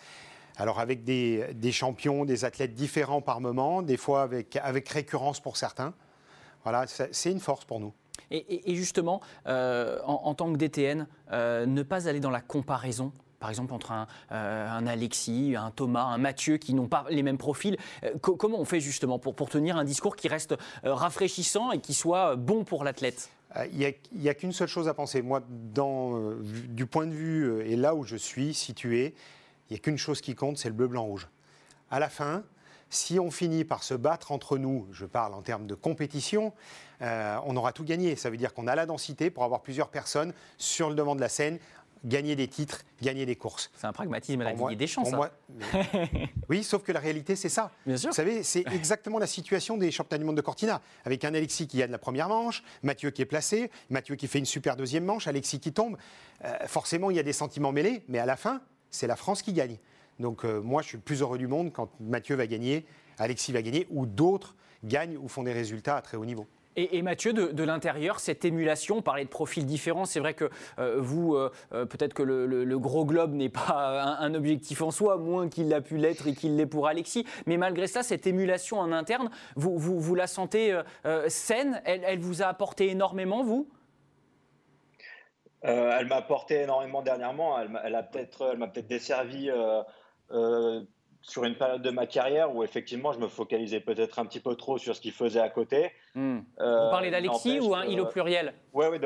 Alors avec des, champions, des athlètes différents par moment, des fois avec, avec récurrence pour certains. Voilà, c'est une force pour nous. Et, justement, euh, en, tant que DTN, euh, ne pas aller dans la comparaison par exemple entre un, euh, Alexis, un Thomas, un Mathieu qui n'ont pas les mêmes profils. comment on fait justement pour, tenir un discours qui reste rafraîchissant et qui soit bon pour l'athlète? Il n'y a, qu'une seule chose à penser. Moi, du point de vue et là où je suis situé, il n'y a qu'une chose qui compte, c'est le bleu, blanc, rouge. À la fin, si on finit par se battre entre nous, je parle en termes de compétition, euh, on aura tout gagné. Ça veut dire qu'on a la densité pour avoir plusieurs personnes sur le devant de la scène gagner des titres, gagner des courses. C'est un pragmatisme à la des chances. oui, sauf que la réalité, c'est ça. Bien sûr. Vous savez, c'est exactement la situation des championnats du monde de Cortina, avec un Alexis qui gagne la première manche, Mathieu qui est placé, Mathieu qui fait une super deuxième manche, Alexis qui tombe. Euh, forcément, il y a des sentiments mêlés, mais à la fin, c'est la France qui gagne. Donc euh, moi, je suis le plus heureux du monde quand Mathieu va gagner, Alexis va gagner, ou d'autres gagnent ou font des résultats à très haut niveau. Et, Mathieu, de, l'intérieur, cette émulation, on parlait de profils différents, c'est vrai que euh, vous, euh, peut-être que le, gros globe n'est pas un, objectif en soi, moins qu'il l'a pu l'être et qu'il l'est pour Alexis, mais malgré ça, cette émulation en interne, vous, vous, la sentez saine? Elle, elle, vous a apporté énormément, vous? Elle m'a apporté énormément dernièrement. Elle m'a peut-être peut desservi sur une période de ma carrière où effectivement je me focalisais peut-être un petit peu trop sur ce qu'il faisait à côté. Hmm. Vous parlez d'Alexis ou un il au pluriel Oui, oui,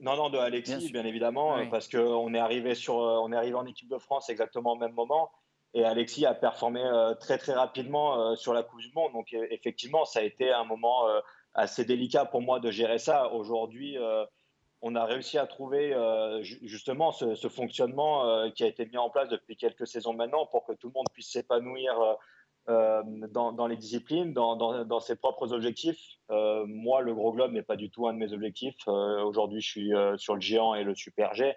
non, non, de Alexis, bien, évidemment, parce qu'on est arrivé sur, on est arrivé en équipe de France exactement au même moment. Et Alexis a performé euh, très très rapidement euh, sur la Coupe du Monde. Donc e, effectivement, ça a été un moment euh, assez délicat pour moi de gérer ça. Aujourd'hui, on a réussi à trouver justement ce, fonctionnement qui a été mis en place depuis quelques saisons maintenant pour que tout le monde puisse s'épanouir dans, les disciplines, dans, ses propres objectifs. moi, le gros globe n'est pas du tout un de mes objectifs. Aujourd'hui, je suis sur le géant et le super G.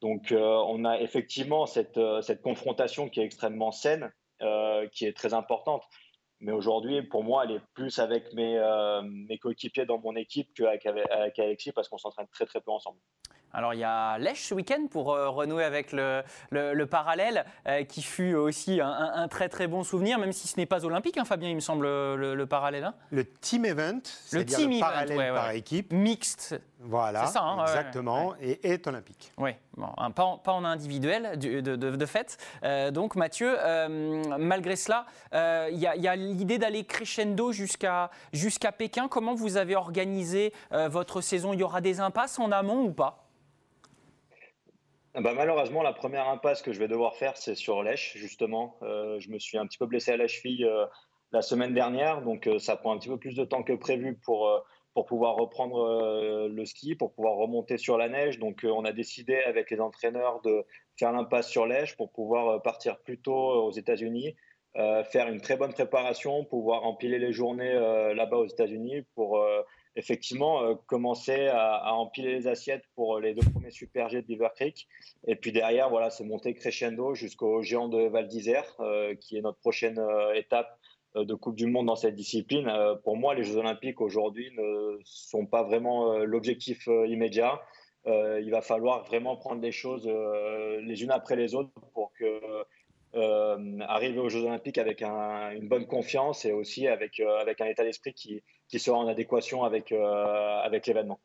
Donc, euh, on a effectivement cette, euh, confrontation qui est extrêmement saine, euh, qui est très importante. Mais aujourd'hui, pour moi, elle est plus avec mes, mes coéquipiers dans mon équipe qu'avec avec Alexis parce qu'on s'entraîne très très peu ensemble. Alors il y a Lèche ce week-end pour renouer avec le, le, parallèle, qui fut aussi un, très très bon souvenir, même si ce n'est pas olympique, hein, Fabien, il me semble, le, parallèle. Hein. le team event, le team parallèle par équipe. Mixte, voilà, ça, hein, exactement, et est olympique. Oui, bon, pas, en, pas, en, individuel de, de, de fait. Euh, donc Mathieu, euh, malgré cela, euh, il y a, l'idée d'aller crescendo jusqu'à jusqu'à Pékin. Comment vous avez organisé votre saison? Il y aura des impasses en amont ou pas? Bah, malheureusement, la première impasse que je vais devoir faire, c'est sur Lèche, justement. je me suis un petit peu blessé à la cheville la semaine dernière, donc ça prend un petit peu plus de temps que prévu pour pour pouvoir reprendre euh, le ski, pour pouvoir remonter sur la neige. Donc, euh, on a décidé avec les entraîneurs de faire l'impasse sur l'Eige pour pouvoir euh, partir plus tôt aux États-Unis, faire une très bonne préparation, pouvoir empiler les journées là-bas aux États-Unis pour effectivement commencer à, empiler les assiettes pour les deux premiers super de Beaver Creek. Et puis derrière, voilà, c'est monter crescendo jusqu'au géant de Val d'Isère, qui est notre prochaine étape euh, de Coupe du Monde dans cette discipline. Euh, pour moi, les Jeux Olympiques aujourd'hui ne sont pas vraiment euh, l'objectif immédiat. il va falloir vraiment prendre les choses les unes après les autres pour arriver aux Jeux Olympiques avec une bonne confiance et aussi avec, avec un état d'esprit qui, qui, sera en adéquation avec, avec l'événement.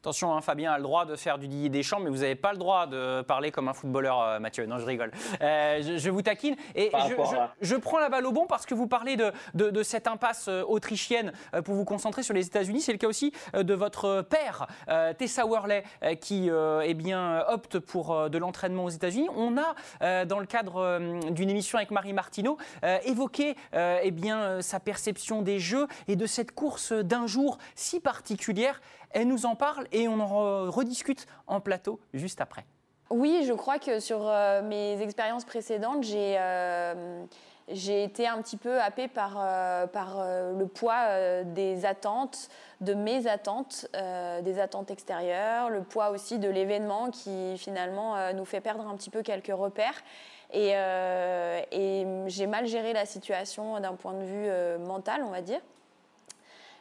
Attention, hein, Fabien a le droit de faire du Didier Deschamps, mais vous n'avez pas le droit de parler comme un footballeur, euh, Mathieu. Non, je rigole. Euh, je, vous taquine. Et je, prends la balle au bon parce que vous parlez de, de, cette impasse euh, autrichienne pour vous concentrer sur les États-Unis. C'est le cas aussi de votre père, Tessa Worley, qui eh bien, opte pour de l'entraînement aux États-Unis. On a, dans le cadre d'une émission avec Marie Martineau, évoqué eh bien, sa perception des Jeux et de cette course d'un jour si particulière. Elle nous en parle et on en rediscute en plateau juste après. Oui, je crois que sur euh, mes expériences précédentes, j'ai euh, j'ai été un petit peu happée par, euh, le poids des attentes, de mes attentes, des attentes extérieures, le poids aussi de l'événement qui finalement nous fait perdre un petit peu quelques repères. Et j'ai mal géré la situation d'un point de vue mental, on va dire.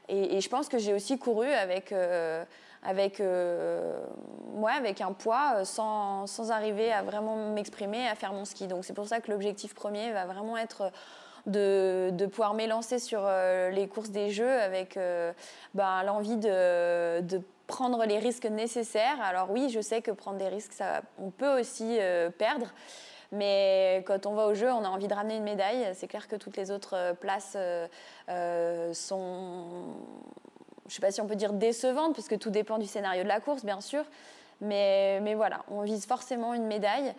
Et, je pense que j'ai aussi couru avec, euh, avec, euh, avec un poids euh, sans, sans arriver à vraiment m'exprimer, à faire mon ski. Donc c'est pour ça que l'objectif premier va vraiment être de, pouvoir m'élancer sur les courses des Jeux avec ben, l'envie de, prendre les risques nécessaires. Alors oui, je sais que prendre des risques, on peut aussi perdre. Mais quand on va au jeu, on a envie de ramener une médaille. C'est clair que toutes les autres euh, places euh, euh, sont, je ne sais pas si on peut dire décevantes, parce que tout dépend du scénario de la course, bien sûr. Mais, mais voilà, on vise forcément une médaille.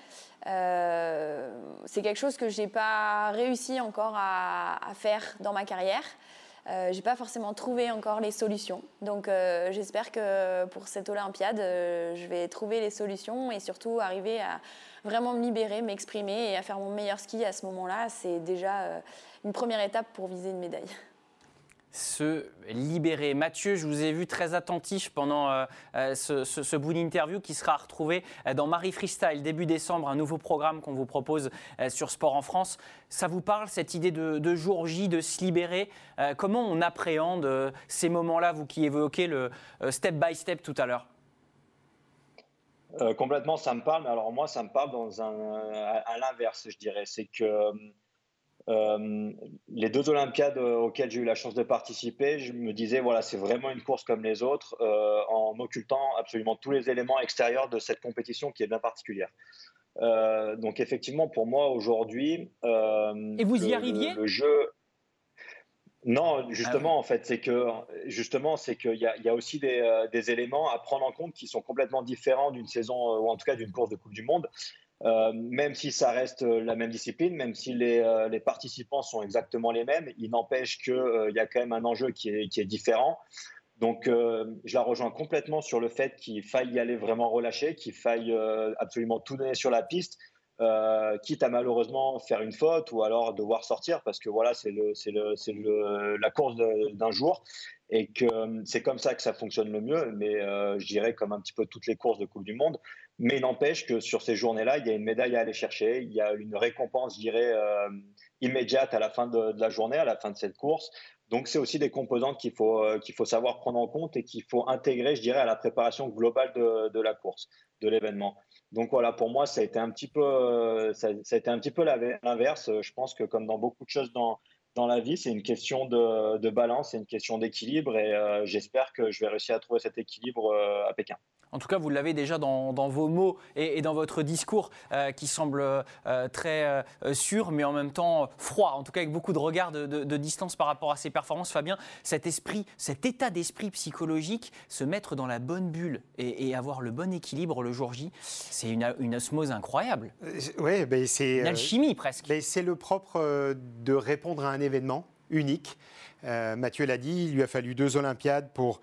c'est quelque chose que je n'ai pas réussi encore à, faire dans ma carrière. Euh, j'ai pas forcément trouvé encore les solutions. Donc j'espère que pour cette Olympiade, je vais trouver les solutions et surtout arriver à vraiment me libérer, m'exprimer et à faire mon meilleur ski à ce moment-là, c'est déjà euh, une première étape pour viser une médaille se libérer. Mathieu, je vous ai vu très attentif pendant euh, euh, ce, bout d'interview qui sera retrouvé dans Marie Freestyle début décembre, un nouveau programme qu'on vous propose sur Sport en France. Ça vous parle, cette idée de, de jour J, de se libérer Comment on appréhende ces moments-là, vous qui évoquez le step by step tout à l'heure? Euh, complètement, ça me parle. Mais alors moi, ça me parle dans un, à, l'inverse, je dirais. C'est que les deux Olympiades auxquelles j'ai eu la chance de participer, je me disais, voilà, c'est vraiment une course comme les autres, en occultant absolument tous les éléments extérieurs de cette compétition qui est bien particulière. donc effectivement, pour moi aujourd'hui, et vous y arriviez? le jeu, non, ah justement, en fait, c'est que justement, c'est qu'il y, y, a aussi euh, des, éléments à prendre en compte qui sont complètement différents d'une saison euh, ou en tout cas d'une course de Coupe du Monde. Euh, même si ça reste la même discipline, même si les, participants sont exactement les mêmes, il n'empêche qu'il y a quand même un enjeu qui est, qui est différent. Donc, je la rejoins complètement sur le fait qu'il faille y aller vraiment relâcher, qu'il faille absolument tout donner sur la piste. Euh, quitte à malheureusement faire une faute ou alors devoir sortir parce que voilà, c'est le, la course d'un jour et que euh, c'est comme ça que ça fonctionne le mieux. Mais euh, je dirais comme un petit peu toutes les courses de Coupe du Monde. Mais n'empêche que sur ces journées-là, il y a une médaille à aller chercher, il y a une récompense, je dirais, immédiate à la fin de, la journée, à la fin de cette course. Donc c'est aussi des composantes qu'il faut, faut savoir prendre en compte et qu'il faut intégrer, je dirais, à la préparation globale de la course, de l'événement. Donc voilà, pour moi, ça a été un petit peu, euh, ça, a été un petit peu l'inverse. Je pense que comme dans beaucoup de choses dans, dans la vie, c'est une question de, de balance, c'est une question d'équilibre et euh, j'espère que je vais réussir à trouver cet équilibre euh, à Pékin. En tout cas, vous l'avez déjà dans, vos mots et, dans votre discours euh, qui semble euh, très euh, sûr, mais en même temps froid, en tout cas avec beaucoup de regard de, distance par rapport à ses performances. Fabien, cet esprit, cet état d'esprit psychologique, se mettre dans la bonne bulle et, avoir le bon équilibre le jour J, c'est une, osmose incroyable. Oui, ben c'est. Une alchimie presque. Ben c'est le propre de répondre à un événement unique. Mathieu l'a dit, il lui a fallu deux Olympiades pour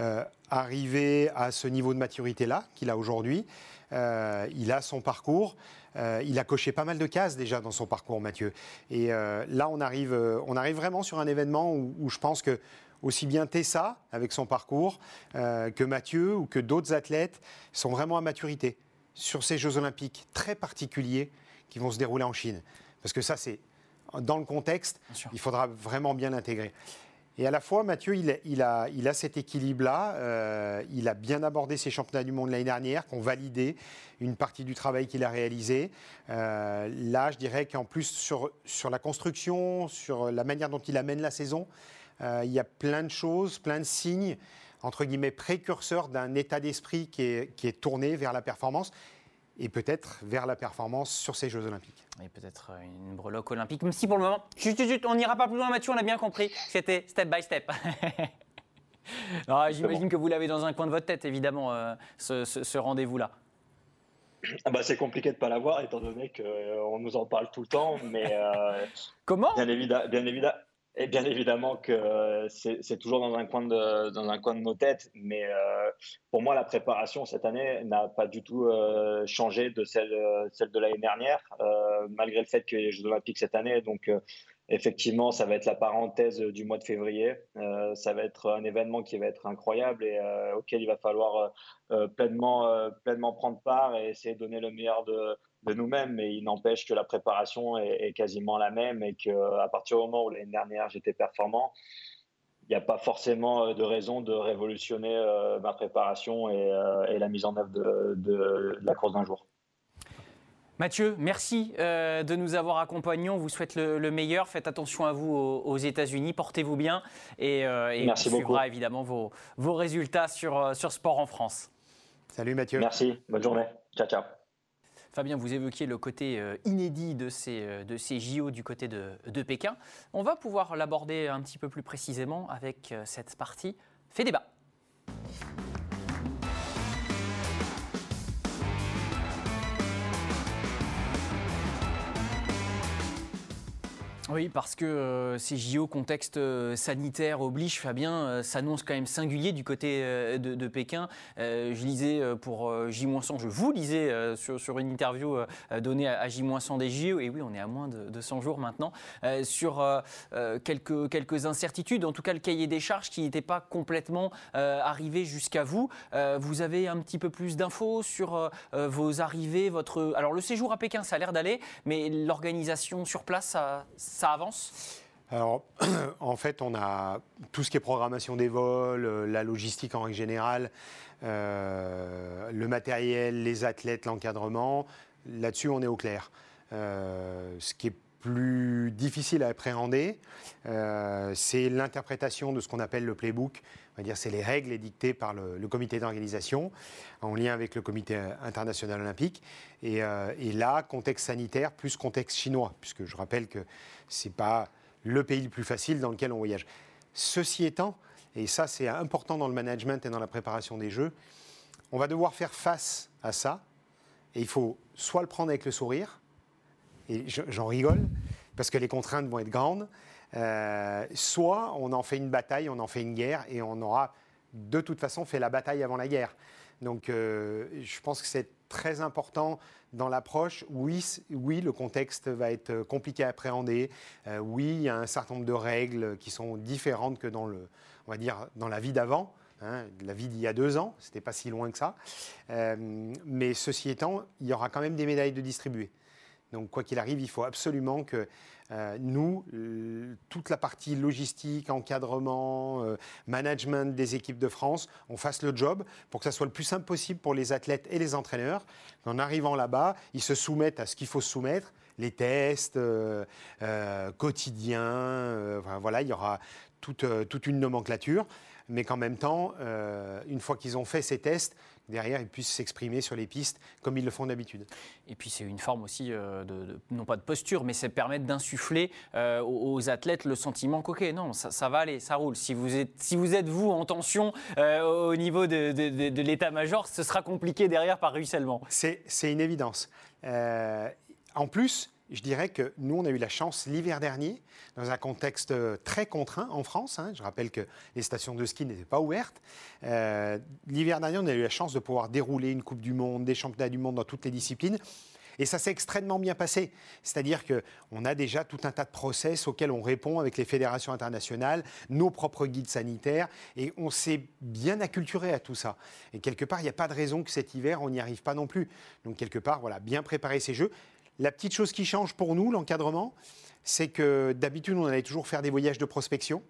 euh, arriver à ce niveau de maturité-là qu'il a aujourd'hui. Euh, il a son parcours. Euh, il a coché pas mal de cases déjà dans son parcours, Mathieu. Et là, on arrive, on arrive vraiment sur un événement où, je pense que aussi bien Tessa, avec son parcours, que Mathieu ou que d'autres athlètes sont vraiment à maturité sur ces Jeux olympiques très particuliers qui vont se dérouler en Chine. Parce que ça, c'est dans le contexte, il faudra vraiment bien l'intégrer. Et à la fois, Mathieu, il, a, il a, cet équilibre-là. Euh, il a bien abordé ses championnats du monde l'année dernière, qui ont validé une partie du travail qu'il a réalisé. Euh, là, je dirais qu'en plus, sur, sur la construction, sur la manière dont il amène la saison, euh, il y a plein de choses, plein de signes, entre guillemets, précurseurs d'un état d'esprit qui est, qui est tourné vers la performance et peut-être vers la performance sur ces Jeux Olympiques. Et peut-être euh, une breloque olympique, même si pour le moment, on n'ira pas plus loin Mathieu, on a bien compris, c'était step by step. J'imagine que vous l'avez dans un coin de votre tête, évidemment, euh, ce, rendez-vous-là. Ah bah c'est compliqué de ne pas l'avoir, étant donné qu'on euh, nous en parle tout le temps, mais... Comment? bien, évidemment, bien, évidemment, et bien évidemment que euh, c'est toujours dans un, coin de, dans un coin de nos têtes, mais euh, pour moi, la préparation cette année n'a pas du tout euh, changé de celle, celle de l'année dernière, malgré le fait ait les Jeux Olympiques cette année. Donc, effectivement, ça va être la parenthèse du mois de février. ça va être un événement qui va être incroyable et auquel il va falloir pleinement, pleinement prendre part et essayer de donner le meilleur de de nous-mêmes, mais il n'empêche que la préparation est, quasiment la même et qu'à partir du moment où l'année dernière j'étais performant, il n'y a pas forcément euh, de raison de révolutionner euh, ma préparation euh, et, la mise en œuvre de, la course d'un jour. Mathieu, merci de nous avoir accompagnés. On vous souhaite le, meilleur. Faites attention à vous aux, États-Unis. Portez-vous bien. Et, et merci on suivra évidemment vos, vos résultats sur, sur Sport en France. Salut Mathieu. Merci. Bonne journée. Ciao, ciao. Fabien, vous évoquiez le côté euh, inédit de ces, euh, de ces JO du côté de, de Pékin. On va pouvoir l'aborder un petit peu plus précisément avec euh, cette partie fait débat. Oui, parce que euh, ces JO, contexte euh, sanitaire oblige, Fabien, euh, s'annonce quand même singulier du côté de, Pékin. je lisais pour J-100, je vous lisais sur, une interview donnée à, J-100 des JO, et oui, on est à moins de, 100 jours maintenant, sur quelques, quelques incertitudes, en tout cas le cahier des charges qui n'était pas complètement arrivé jusqu'à vous. vous avez un petit peu plus d'infos sur vos arrivées, votre... Alors le séjour à Pékin, ça a l'air d'aller, mais l'organisation sur place, ça ça avance? Alors, en fait, on a tout ce qui est programmation des vols, euh, la logistique en règle générale, euh, le matériel, les athlètes, l'encadrement. Là-dessus, on est au clair. Euh, ce qui plus difficile à appréhender, euh, c'est l'interprétation de ce qu'on appelle le playbook. C'est les règles édictées par le, comité d'organisation en lien avec le comité international olympique. Et, euh, et, là, contexte sanitaire plus contexte chinois, puisque je rappelle que c'est pas le pays le plus facile dans lequel on voyage. Ceci étant, et ça c'est important dans le management et dans la préparation des jeux, on va devoir faire face à ça. Et il faut soit le prendre avec le sourire, et j'en rigole, parce que les contraintes vont être grandes, euh, soit on en fait une bataille, on en fait une guerre, et on aura de toute façon fait la bataille avant la guerre. Donc euh, je pense que c'est très important dans l'approche. Oui, oui, le contexte va être compliqué à appréhender. Euh, oui, il y a un certain nombre de règles qui sont différentes que dans, le, on va dire, dans la vie d'avant. Hein, la vie d'il y a deux ans, c'était pas si loin que ça. mais ceci étant, il y aura quand même des médailles de distribuer. Donc, quoi qu'il arrive, il faut absolument que euh, nous, toute la partie logistique, encadrement, euh, management des équipes de France, on fasse le job pour que ça soit le plus simple possible pour les athlètes et les entraîneurs. En arrivant là-bas, ils se soumettent à ce qu'il faut se soumettre, les tests euh, quotidiens. voilà, il y aura toute, toute une nomenclature mais qu'en même temps, une fois qu'ils ont fait ces tests, derrière, ils puissent s'exprimer sur les pistes comme ils le font d'habitude. Et puis c'est une forme aussi, euh, de, non pas de posture, mais c'est permettre d'insuffler euh, aux, athlètes le sentiment qu'ok, non, ça, va aller, ça roule. Si vous êtes, si vous, êtes vous, en tension euh, au niveau de, de l'état-major, ce sera compliqué derrière par ruissellement. C'est une évidence. en plus, je dirais que nous, on a eu la chance l'hiver dernier, dans un contexte très contraint en France. Hein. je rappelle que les stations de ski n'étaient pas ouvertes. Euh, l'hiver dernier, on a eu la chance de pouvoir dérouler une Coupe du Monde, des championnats du monde dans toutes les disciplines. Et ça s'est extrêmement bien passé. C'est-à-dire qu'on a déjà tout un tas de process auxquels on répond avec les fédérations internationales, nos propres guides sanitaires, et on s'est bien acculturé à tout ça. Et quelque part, il n'y a pas de raison que cet hiver, on n'y arrive pas non plus. Donc quelque part, voilà, bien préparer ces jeux. La petite chose qui change pour nous, l'encadrement, c'est que d'habitude, on allait toujours faire des voyages de prospection.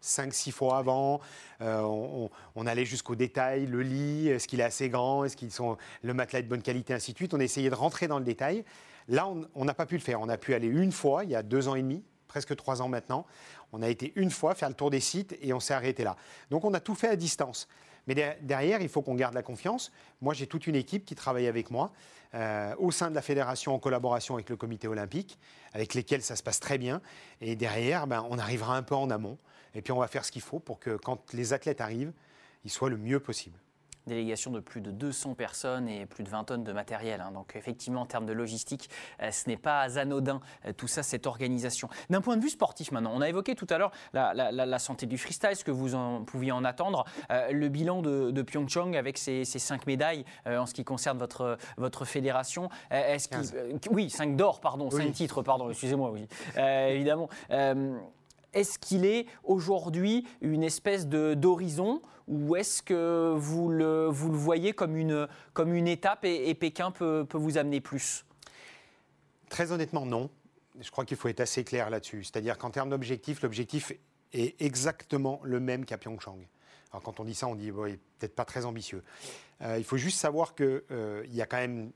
5-6 fois avant, euh, on, allait jusqu'au détail, le lit, est-ce qu'il est assez grand, est-ce qu'ils sont le matelas est de bonne qualité, ainsi de suite. On essayait de rentrer dans le détail. Là, on n'a pas pu le faire. On a pu aller une fois, il y a deux ans et demi, presque trois ans maintenant. On a été une fois faire le tour des sites et on s'est arrêté là. Donc on a tout fait à distance. Mais derrière, il faut qu'on garde la confiance. Moi, j'ai toute une équipe qui travaille avec moi. Euh, au sein de la fédération en collaboration avec le comité olympique, avec lesquels ça se passe très bien. Et derrière, ben, on arrivera un peu en amont. Et puis on va faire ce qu'il faut pour que quand les athlètes arrivent, ils soient le mieux possible délégation de plus de 200 personnes et plus de 20 tonnes de matériel. Hein. Donc effectivement, en termes de logistique, euh, ce n'est pas anodin, euh, tout ça, cette organisation. D'un point de vue sportif maintenant, on a évoqué tout à l'heure la, santé du freestyle, ce que vous en, pouviez en attendre, euh, le bilan de, de, Pyeongchang avec ses, cinq médailles en ce qui concerne votre, votre fédération. Est-ce oui, 5 d'or, pardon, 5 titres, pardon, excusez-moi, oui, évidemment. Est-ce qu'il est aujourd'hui une espèce d'horizon ou est-ce que vous le, voyez comme une, étape et, Pékin peut, vous amener plus? Très honnêtement, non. Je crois qu'il faut être assez clair là-dessus. C'est-à-dire qu'en termes d'objectif, l'objectif est exactement le même qu'à Pyeongchang. Alors quand on dit ça, on dit peut-être pas très ambitieux. Euh, il faut juste savoir qu'il euh, y a quand même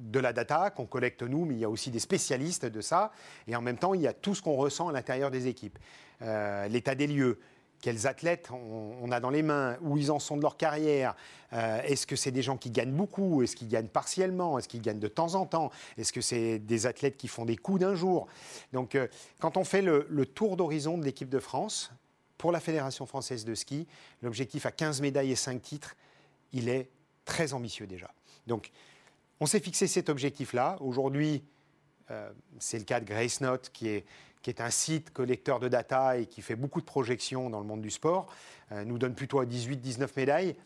de la data qu'on collecte nous, mais il y a aussi des spécialistes de ça. Et en même temps, il y a tout ce qu'on ressent à l'intérieur des équipes. Euh, l'état des lieux, quels athlètes on, a dans les mains, où ils en sont de leur carrière. Euh, est-ce que c'est des gens qui gagnent beaucoup Est-ce qu'ils gagnent partiellement Est-ce qu'ils gagnent de temps en temps Est-ce que c'est des athlètes qui font des coups d'un jour Donc, euh, quand on fait le, le tour d'horizon de l'équipe de France, pour la Fédération française de ski, l'objectif à 15 médailles et 5 titres, il est très ambitieux déjà. Donc, on s'est fixé cet objectif-là. Aujourd'hui, euh, c'est le cas de GraceNote, qui est, un site collecteur de data et qui fait beaucoup de projections dans le monde du sport, euh, nous donne plutôt à 18-19 médailles.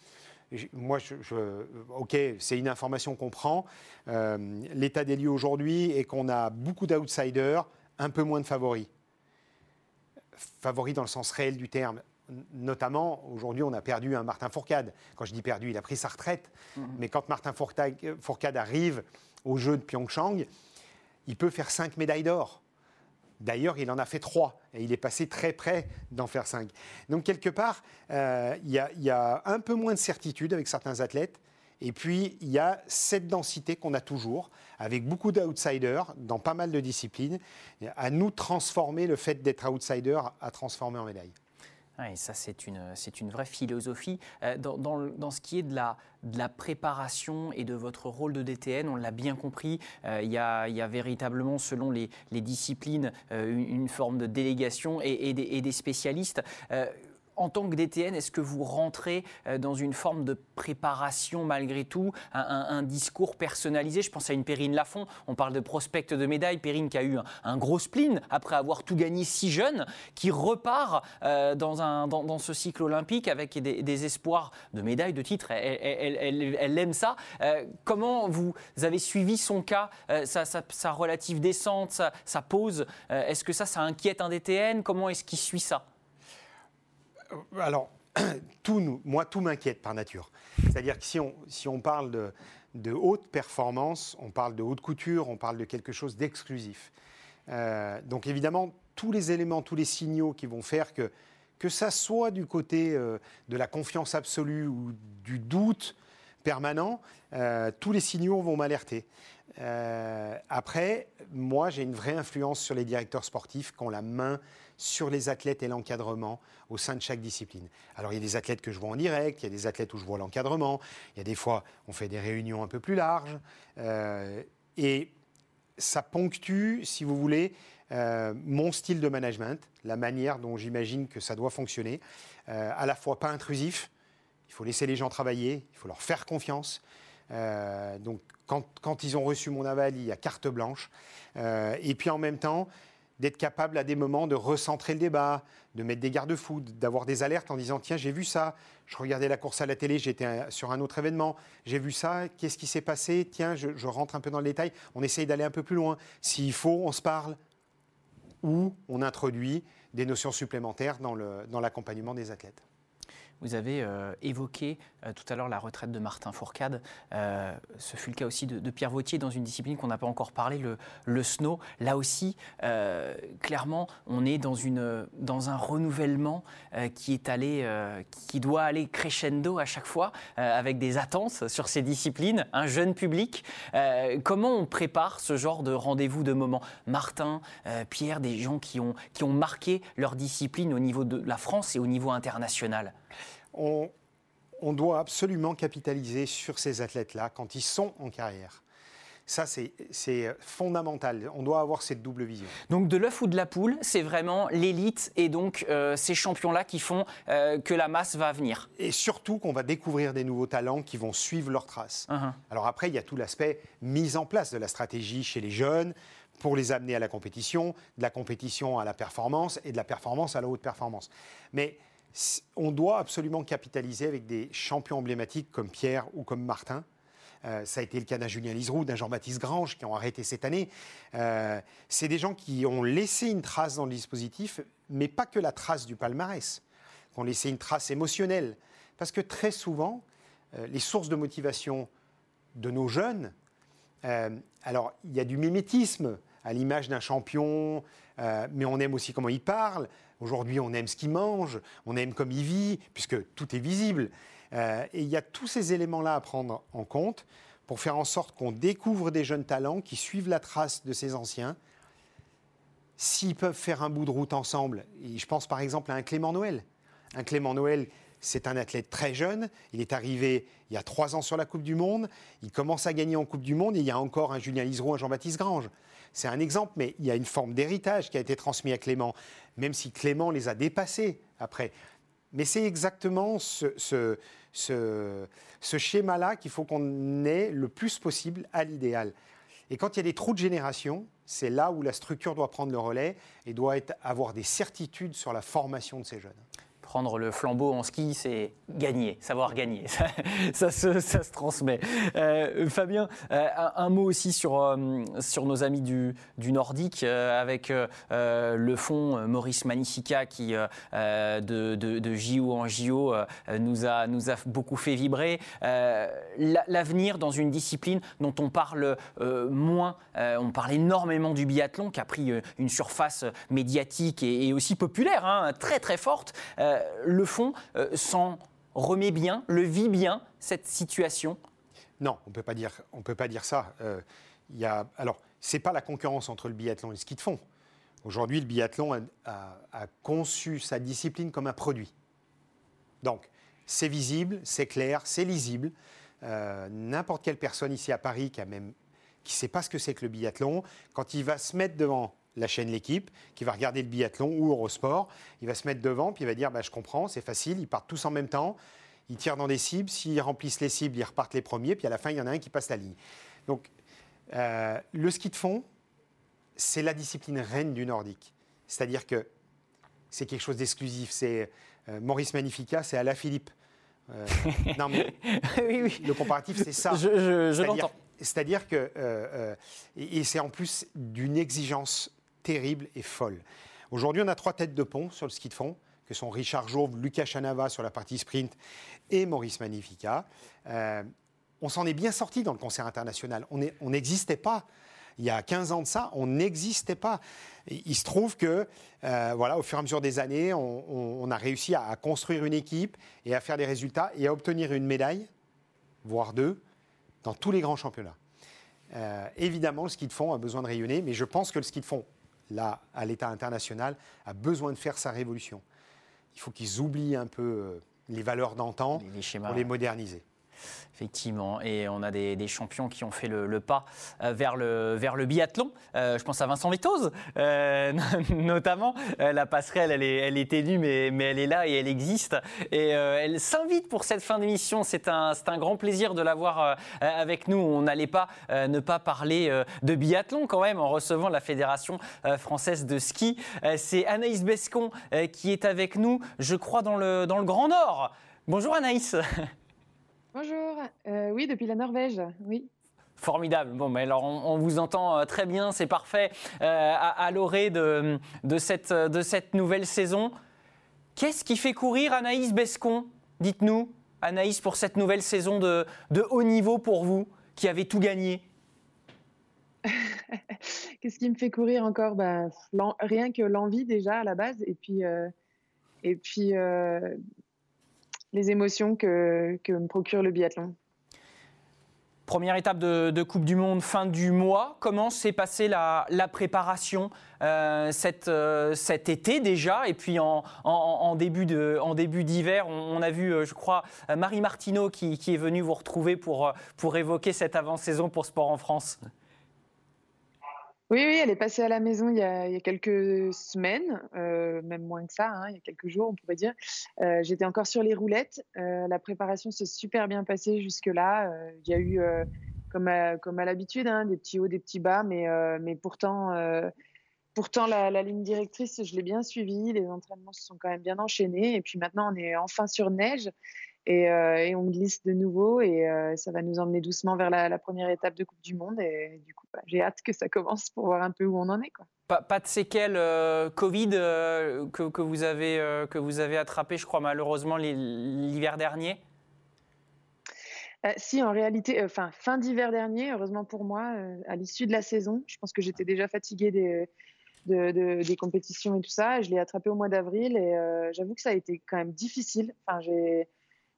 Moi, je, ok, c'est une information qu'on prend. Euh, l'état des lieux aujourd'hui est qu'on a beaucoup d'outsiders, un peu moins de favoris. Favoris dans le sens réel du terme notamment, aujourd'hui, on a perdu un Martin Fourcade. Quand je dis perdu, il a pris sa retraite. Mhm. Mais quand Martin Fourcade arrive au jeu de Pyeongchang, il peut faire cinq médailles d'or. D'ailleurs, il en a fait trois et il est passé très près d'en faire cinq. Donc, quelque part, euh, il y, a un peu moins de certitude avec certains athlètes Et puis, il y a cette densité qu'on a toujours, avec beaucoup d'outsiders dans pas mal de disciplines. À nous transformer le fait d'être outsider à transformer en médaille. Et ça, c'est une, c'est une vraie philosophie. Euh, dans, dans, ce qui est de la, de la préparation et de votre rôle de DTN, on l'a bien compris, euh, il, y a, il, y a, véritablement, selon les, les disciplines, euh, une, forme de délégation et des, spécialistes en tant que DTN, est-ce que vous rentrez euh, dans une forme de préparation malgré tout, un, discours personnalisé? Je pense à une Perrine Lafont, on parle de prospect de médaille, Perrine qui a eu un, gros spleen après avoir tout gagné si jeune, qui repart euh, dans, un, dans, ce cycle olympique avec des, espoirs de médaille, de titre, elle, aime ça. Euh, comment vous avez suivi son cas, sa, relative descente, sa pause? Est-ce que ça, ça inquiète un DTN Comment est-ce qu'il suit ça? Alors, tout moi, tout m'inquiète par nature. C'est-à-dire que si on, parle de, haute performance, on parle de haute couture, on parle de quelque chose d'exclusif. Euh, donc évidemment, tous les éléments, tous les signaux qui vont faire que, que ça soit du côté euh, de la confiance absolue ou du doute permanent, tous les signaux vont m'alerter. après, moi, j'ai une vraie influence sur les directeurs sportifs qui ont la main sur les athlètes et l'encadrement au sein de chaque discipline. Alors il y a des athlètes que je vois en direct, il y a des athlètes où je vois l'encadrement, il y a des fois on fait des réunions un peu plus larges, euh, et ça ponctue, si vous voulez, euh, mon style de management, la manière dont j'imagine que ça doit fonctionner, euh, à la fois pas intrusif, il faut laisser les gens travailler, il faut leur faire confiance. donc quand, quand, ils ont reçu mon aval, il y a carte blanche. et puis en même temps, d'être capable à des moments de recentrer le débat, de mettre des garde-fous, d'avoir des alertes en disant tiens j'ai vu ça, je regardais la course à la télé, j'étais sur un autre événement, j'ai vu ça, qu'est-ce qui s'est passé, tiens je, rentre un peu dans le détail, on essaye d'aller un peu plus loin, s'il faut on se parle, ou on introduit des notions supplémentaires dans l'accompagnement des athlètes. Vous avez euh, évoqué tout à l'heure la retraite de Martin Fourcade. Euh, ce fut le cas aussi de, Pierre Vautier dans une discipline qu'on n'a pas encore parlé, le, le snow. Là aussi, clairement, on est dans, un renouvellement qui, est allé, qui doit aller crescendo à chaque fois, avec des attentes sur ces disciplines, un jeune public. comment on prépare ce genre de rendez-vous de moment? Martin, Pierre, des gens qui ont, marqué leur discipline au niveau de la France et au niveau international on, doit absolument capitaliser sur ces athlètes-là quand ils sont en carrière. Ça, c'est fondamental. On doit avoir cette double vision. Donc, de l'œuf ou de la poule, c'est vraiment l'élite et donc euh, ces champions-là qui font euh, que la masse va venir. Et surtout qu'on va découvrir des nouveaux talents qui vont suivre leurs traces. Uh-huh. Alors, après, il y a tout l'aspect mise en place de la stratégie chez les jeunes pour les amener à la compétition, de la compétition à la performance et de la performance à la haute performance. Mais on doit absolument capitaliser avec des champions emblématiques comme Pierre ou comme Martin. Euh, ça a été le cas d'un Julien Liseroux, d'un Jean-Baptiste Grange qui ont arrêté cette année. Euh, c'est des gens qui ont laissé une trace dans le dispositif, mais pas que la trace du palmarès, qui ont laissé une trace émotionnelle. Parce que très souvent, euh, les sources de motivation de nos jeunes, alors il y a du mimétisme à l'image d'un champion, mais on aime aussi comment il parle, Aujourd'hui, on aime ce qu'il mange, on aime comme il vit, puisque tout est visible. Euh, et il y a tous ces éléments-là à prendre en compte pour faire en sorte qu'on découvre des jeunes talents qui suivent la trace de ces anciens. S'ils peuvent faire un bout de route ensemble, et je pense par exemple à un Clément Noël. Un Clément Noël, c'est un athlète très jeune. Il est arrivé il y a trois ans sur la Coupe du Monde. Il commence à gagner en Coupe du Monde. Et il y a encore un Julien Lisereau, un Jean-Baptiste Grange. C'est un exemple, mais il y a une forme d'héritage qui a été transmis à Clément même si Clément les a dépassés après. Mais c'est exactement ce, schéma-là qu'il faut qu'on ait le plus possible à l'idéal. Et quand il y a des trous de génération, c'est là où la structure doit prendre le relais et doit avoir des certitudes sur la formation de ces jeunes prendre le flambeau en ski, c'est gagner, savoir gagner. Ça, se, transmet. Euh, Fabien, euh, un, mot aussi sur, euh, nos amis du, Nordique, avec le fond Maurice Magnifica qui, de, de, JO en JO, nous, a, nous a beaucoup fait vibrer. L'avenir dans une discipline dont on parle moins, on parle énormément du biathlon, qui a pris une surface médiatique et, aussi populaire, hein, très très forte le fond euh, s'en remet bien, le vit bien, cette situation? Non, on on peut pas dire ça. Euh, y a, alors, c'est pas la concurrence entre le biathlon et le ski de fond. Aujourd'hui, le biathlon a, conçu sa discipline comme un produit. Donc, c'est visible, c'est clair, c'est lisible. Euh, n'importe quelle personne ici à Paris qui a même qui ne sait pas ce que c'est que le biathlon, quand il va se mettre devant la chaîne L'équipe, qui va regarder le biathlon ou Eurosport, il va se mettre devant, puis il va dire bah, Je comprends, c'est facile, ils partent tous en même temps, ils tirent dans des cibles, s'ils remplissent les cibles, ils repartent les premiers, puis à la fin, il y en a un qui passe la ligne. Donc, euh, le ski de fond, c'est la discipline reine du nordique. C'est-à-dire que c'est quelque chose d'exclusif. C'est euh, Maurice Magnifica, c'est Alain Philippe. Euh, non, mais oui, oui. le comparatif, c'est ça. Je, l'entends. C'est-à-dire que. et c'est en plus d'une exigence terrible et folle. Aujourd'hui, on a trois têtes de pont sur le ski de fond que sont Richard Jouve, Lucas Chanava sur la partie sprint et Maurice Magnifica. Euh, on s'en est bien sorti dans le concert international. On n'existait pas. Il y a 15 ans de ça, on n'existait pas. Il se trouve que, euh, voilà, au fur et à mesure des années, on, a réussi à, construire une équipe et à faire des résultats et à obtenir une médaille, voire deux, dans tous les grands championnats. Euh, évidemment, le ski de fond a besoin de rayonner, mais je pense que le ski de fond, là, à l'état international, a besoin de faire sa révolution il faut qu'ils oublient un peu euh, les valeurs d'antan pour les moderniser. Effectivement, et on a des, champions qui ont fait le, pas euh, vers le, vers le biathlon. Euh, je pense à Vincent Vitoz, euh, notamment. la passerelle, elle est, elle est ténue, mais, mais elle est là et elle existe. Et elle s'invite pour cette fin d'émission. C'est un, un grand plaisir de l'avoir avec nous. On n'allait pas ne pas parler de biathlon quand même en recevant la Fédération française de ski. C'est Anaïs Bescon qui est avec nous, je crois, dans le, dans le Grand Nord. Bonjour Anaïs. Bonjour, euh, oui, depuis la Norvège, oui. Formidable. Bon, mais alors on, vous entend euh, très bien, c'est parfait. Euh, à, l'orée de, de, cette, de cette nouvelle saison, qu'est-ce qui fait courir Anaïs Bescon Dites-nous, Anaïs, pour cette nouvelle saison de, de haut niveau pour vous, qui avez tout gagné? Qu'est-ce qui me fait courir encore? Bah, Rien que l'envie déjà à la base, et puis, et puis les émotions que, me procure le biathlon. Première étape de, Coupe du Monde, fin du mois. Comment s'est passée la, préparation euh, euh, cet été déjà Et puis en, début d'hiver, on, a vu, euh, je crois, Marie Martineau qui, est venue vous retrouver pour, pour évoquer cette avant-saison pour Sport en France. Oui, oui, elle est passée à la maison il y a, quelques semaines, euh, même moins que ça, hein, il y a quelques jours, on pourrait dire. Euh, j'étais encore sur les roulettes. Euh, la préparation s'est super bien passée jusque-là. il y a eu, comme à, l'habitude, hein, des petits hauts, des petits bas, mais, mais pourtant, pourtant la, la, ligne directrice, je l'ai bien suivie. Les entraînements se sont quand même bien enchaînés. Et puis maintenant, on est enfin sur neige. Euh, et, on glisse de nouveau et euh, ça va nous emmener doucement vers la, première étape de Coupe du Monde et du coup bah, j'ai hâte que ça commence pour voir un peu où on en est quoi. Pas, de séquelles euh, Covid que, que, vous avez que vous avez attrapé je crois malheureusement l'hiver dernier? si en réalité enfin fin d'hiver dernier heureusement pour moi à l'issue de la saison je pense que j'étais déjà fatiguée des des compétitions et tout ça. Je l'ai attrapé au mois d'avril et j'avoue que ça a été quand même difficile. Enfin, j'ai,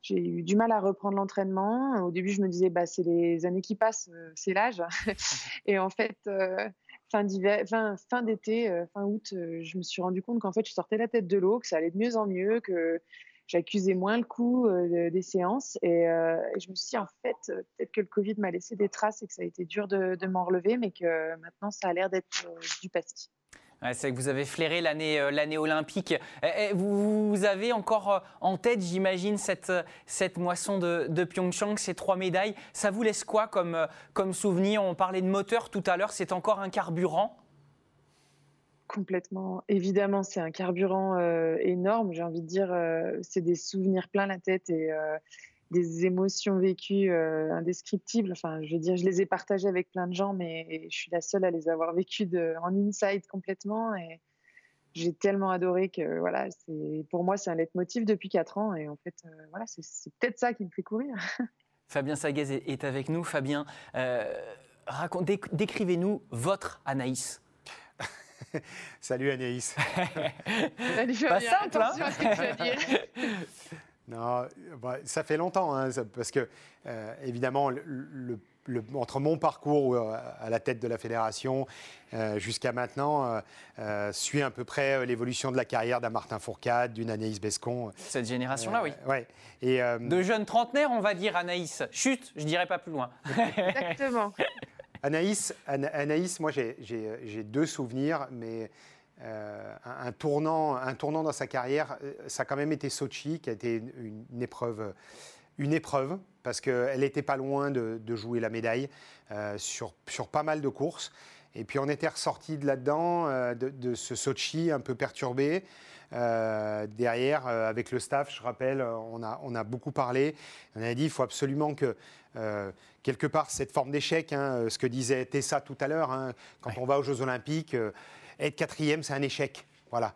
j'ai eu du mal à reprendre l'entraînement. Au début, je me disais, bah, c'est les années qui passent, euh, c'est l'âge. et en fait, euh, fin, fin, d'été, euh, fin août, je me suis rendu compte qu'en fait, je sortais la tête de l'eau, que ça allait de mieux en mieux, que j'accusais moins le coup des séances. Et, je me suis dit, en fait, peut-être que le Covid m'a laissé des traces et que ça a été dur de, de m'en relever, mais que maintenant, ça a l'air d'être du passé c'est que vous avez flairé l'année euh, olympique. Eh, eh, vous, avez encore euh, en tête, j'imagine, cette, cette moisson de, de, Pyeongchang, ces trois médailles. Ça vous laisse quoi comme, euh, comme souvenir? On parlait de moteur tout à l'heure, c'est encore un carburant? Complètement. Évidemment, c'est un carburant énorme. J'ai envie de dire, c'est des souvenirs plein la tête et des émotions vécues euh, indescriptibles. Enfin, je veux dire, je les ai partagées avec plein de gens, mais je suis la seule à les avoir vécues de, en inside complètement. Et j'ai tellement adoré que voilà, c'est pour moi c'est un leitmotiv depuis 4 ans. Et en fait, euh, voilà, c'est peut-être ça qui me fait courir. Fabien Sagaz est avec nous. Fabien, euh, décrivez-nous votre Anaïs. Salut Anaïs. Salut, Pas simple, hein Non, bah, ça fait longtemps, hein, parce que évidemment, le entre mon parcours euh, à la tête de la fédération euh, jusqu'à maintenant, euh, suit à peu près l'évolution de la carrière d'un Martin Fourcade, d'une Anaïs Bescon. Cette génération-là, oui. Ouais. Et, de jeunes trentenaires, on va dire Anaïs. Chut, je dirais pas plus loin. Exactement. Anaïs, Anaïs, moi j'ai deux souvenirs, mais un, tournant, un tournant dans sa carrière, ça a quand même été Sochi, qui a été une épreuve une épreuve, parce qu'elle n'était pas loin de, jouer la médaille euh, sur, sur pas mal de courses. Et puis on était ressorti de là-dedans, euh, de, ce Sochi un peu perturbé. Euh, derrière, avec le staff, je rappelle, on a, on a beaucoup parlé. On a dit il faut absolument que, quelque part, cette forme d'échec, hein, ce que disait Tessa tout à l'heure, hein, quand on va aux Jeux Olympiques, être quatrième, c'est un échec. Voilà.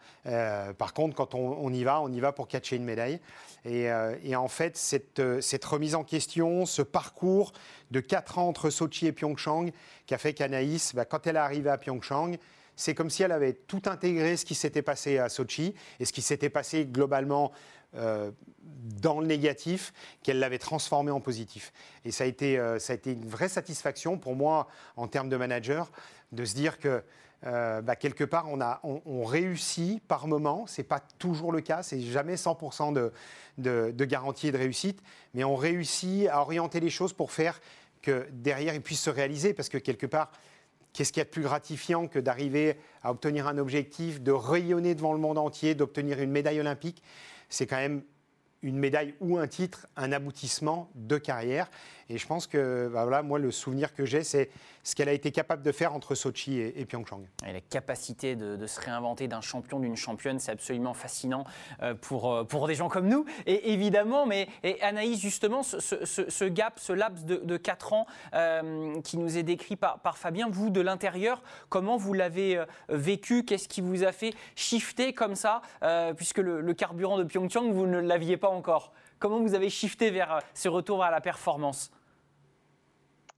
par contre, quand on, y va, on y va pour catcher une médaille. Euh, et, en fait, euh, cette, remise en question, ce parcours de 4 ans entre Sochi et Pyeongchang, qui a fait qu'Anaïs, bah, quand elle est arrivée à Pyeongchang, c'est comme si elle avait tout intégré ce qui s'était passé à Sochi et ce qui s'était passé globalement euh, dans le négatif, qu'elle l'avait transformé en positif. Et ça a, été, ça a été une vraie satisfaction pour moi, en termes de manager, de se dire que euh, bah, quelque part, on, a, on, réussit par moment. Ce n'est pas toujours le cas, c'est jamais 100% de, de, garantie et de réussite, mais on réussit à orienter les choses pour faire que derrière, ils puissent se réaliser. Parce que quelque part, qu'est-ce qu'il y a de plus gratifiant que d'arriver à obtenir un objectif, de rayonner devant le monde entier, d'obtenir une médaille olympique? C'est quand même une médaille ou un titre, un aboutissement de carrière. Et je pense que, bah voilà, moi, le souvenir que j'ai, c'est ce qu'elle a été capable de faire entre Sochi et, Pyeongchang. Et la capacité de, se réinventer d'un champion, d'une championne, c'est absolument fascinant euh, pour, euh, pour des gens comme nous. Et évidemment, mais et Anaïs, justement, ce, gap, ce laps de, de 4 ans euh, qui nous est décrit par, par Fabien, vous, de l'intérieur, comment vous l'avez vécu? Qu'est-ce qui vous a fait shifter comme ça Puisque le, le carburant de Pyeongchang, vous ne l'aviez pas encore. Comment vous avez shifté vers ce retour à la performance?